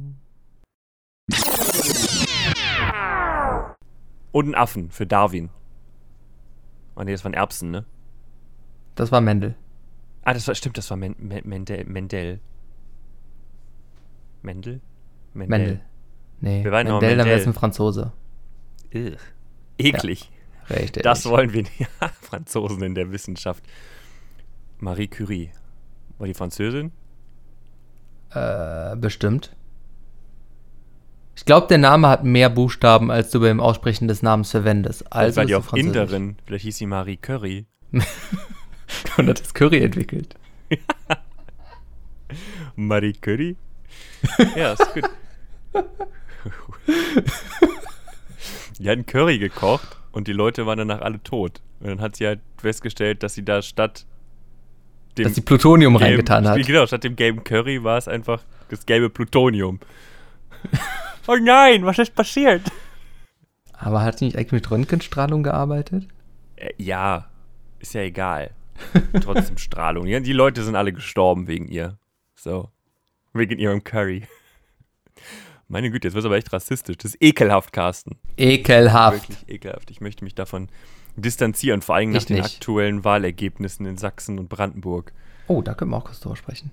Und einen Affen für Darwin. Oh ne, das waren Erbsen, ne? Das war Mendel. Ah, das war, stimmt, das war Men Men Mendel. Mendel. Mendel? Mendel. Nee, Wir waren noch Mendel, dann wäre es Mendel. ein Franzose. Ugh. Eklig. Richtig. Das wollen wir nicht. Ja, [laughs] Franzosen in der Wissenschaft. Marie Curie. War die Französin? Äh, bestimmt. Ich glaube, der Name hat mehr Buchstaben, als du beim Aussprechen des Namens verwendest. Also war die auch. Inderin. Vielleicht hieß sie Marie Curry. [laughs] Und hat das Curry entwickelt. [laughs] Marie Curry? ja, ist gut. [laughs] die hatten Curry gekocht und die Leute waren danach alle tot. Und dann hat sie halt festgestellt, dass sie da statt dem Dass sie Plutonium gelben- reingetan hat. Genau, statt dem gelben Curry war es einfach das gelbe Plutonium. [laughs] oh nein, was ist passiert? Aber hat sie nicht eigentlich mit Röntgenstrahlung gearbeitet? Äh, ja, ist ja egal. [laughs] Trotzdem Strahlung. Ja, die Leute sind alle gestorben wegen ihr. So. Wegen ihrem Curry. [laughs] Meine Güte, jetzt wird aber echt rassistisch. Das ist ekelhaft, Carsten. Ekelhaft. Wirklich ekelhaft. Ich möchte mich davon distanzieren, vor allem nach Ich den nicht. aktuellen Wahlergebnissen in Sachsen und Brandenburg. Oh, da können wir auch kurz drüber sprechen.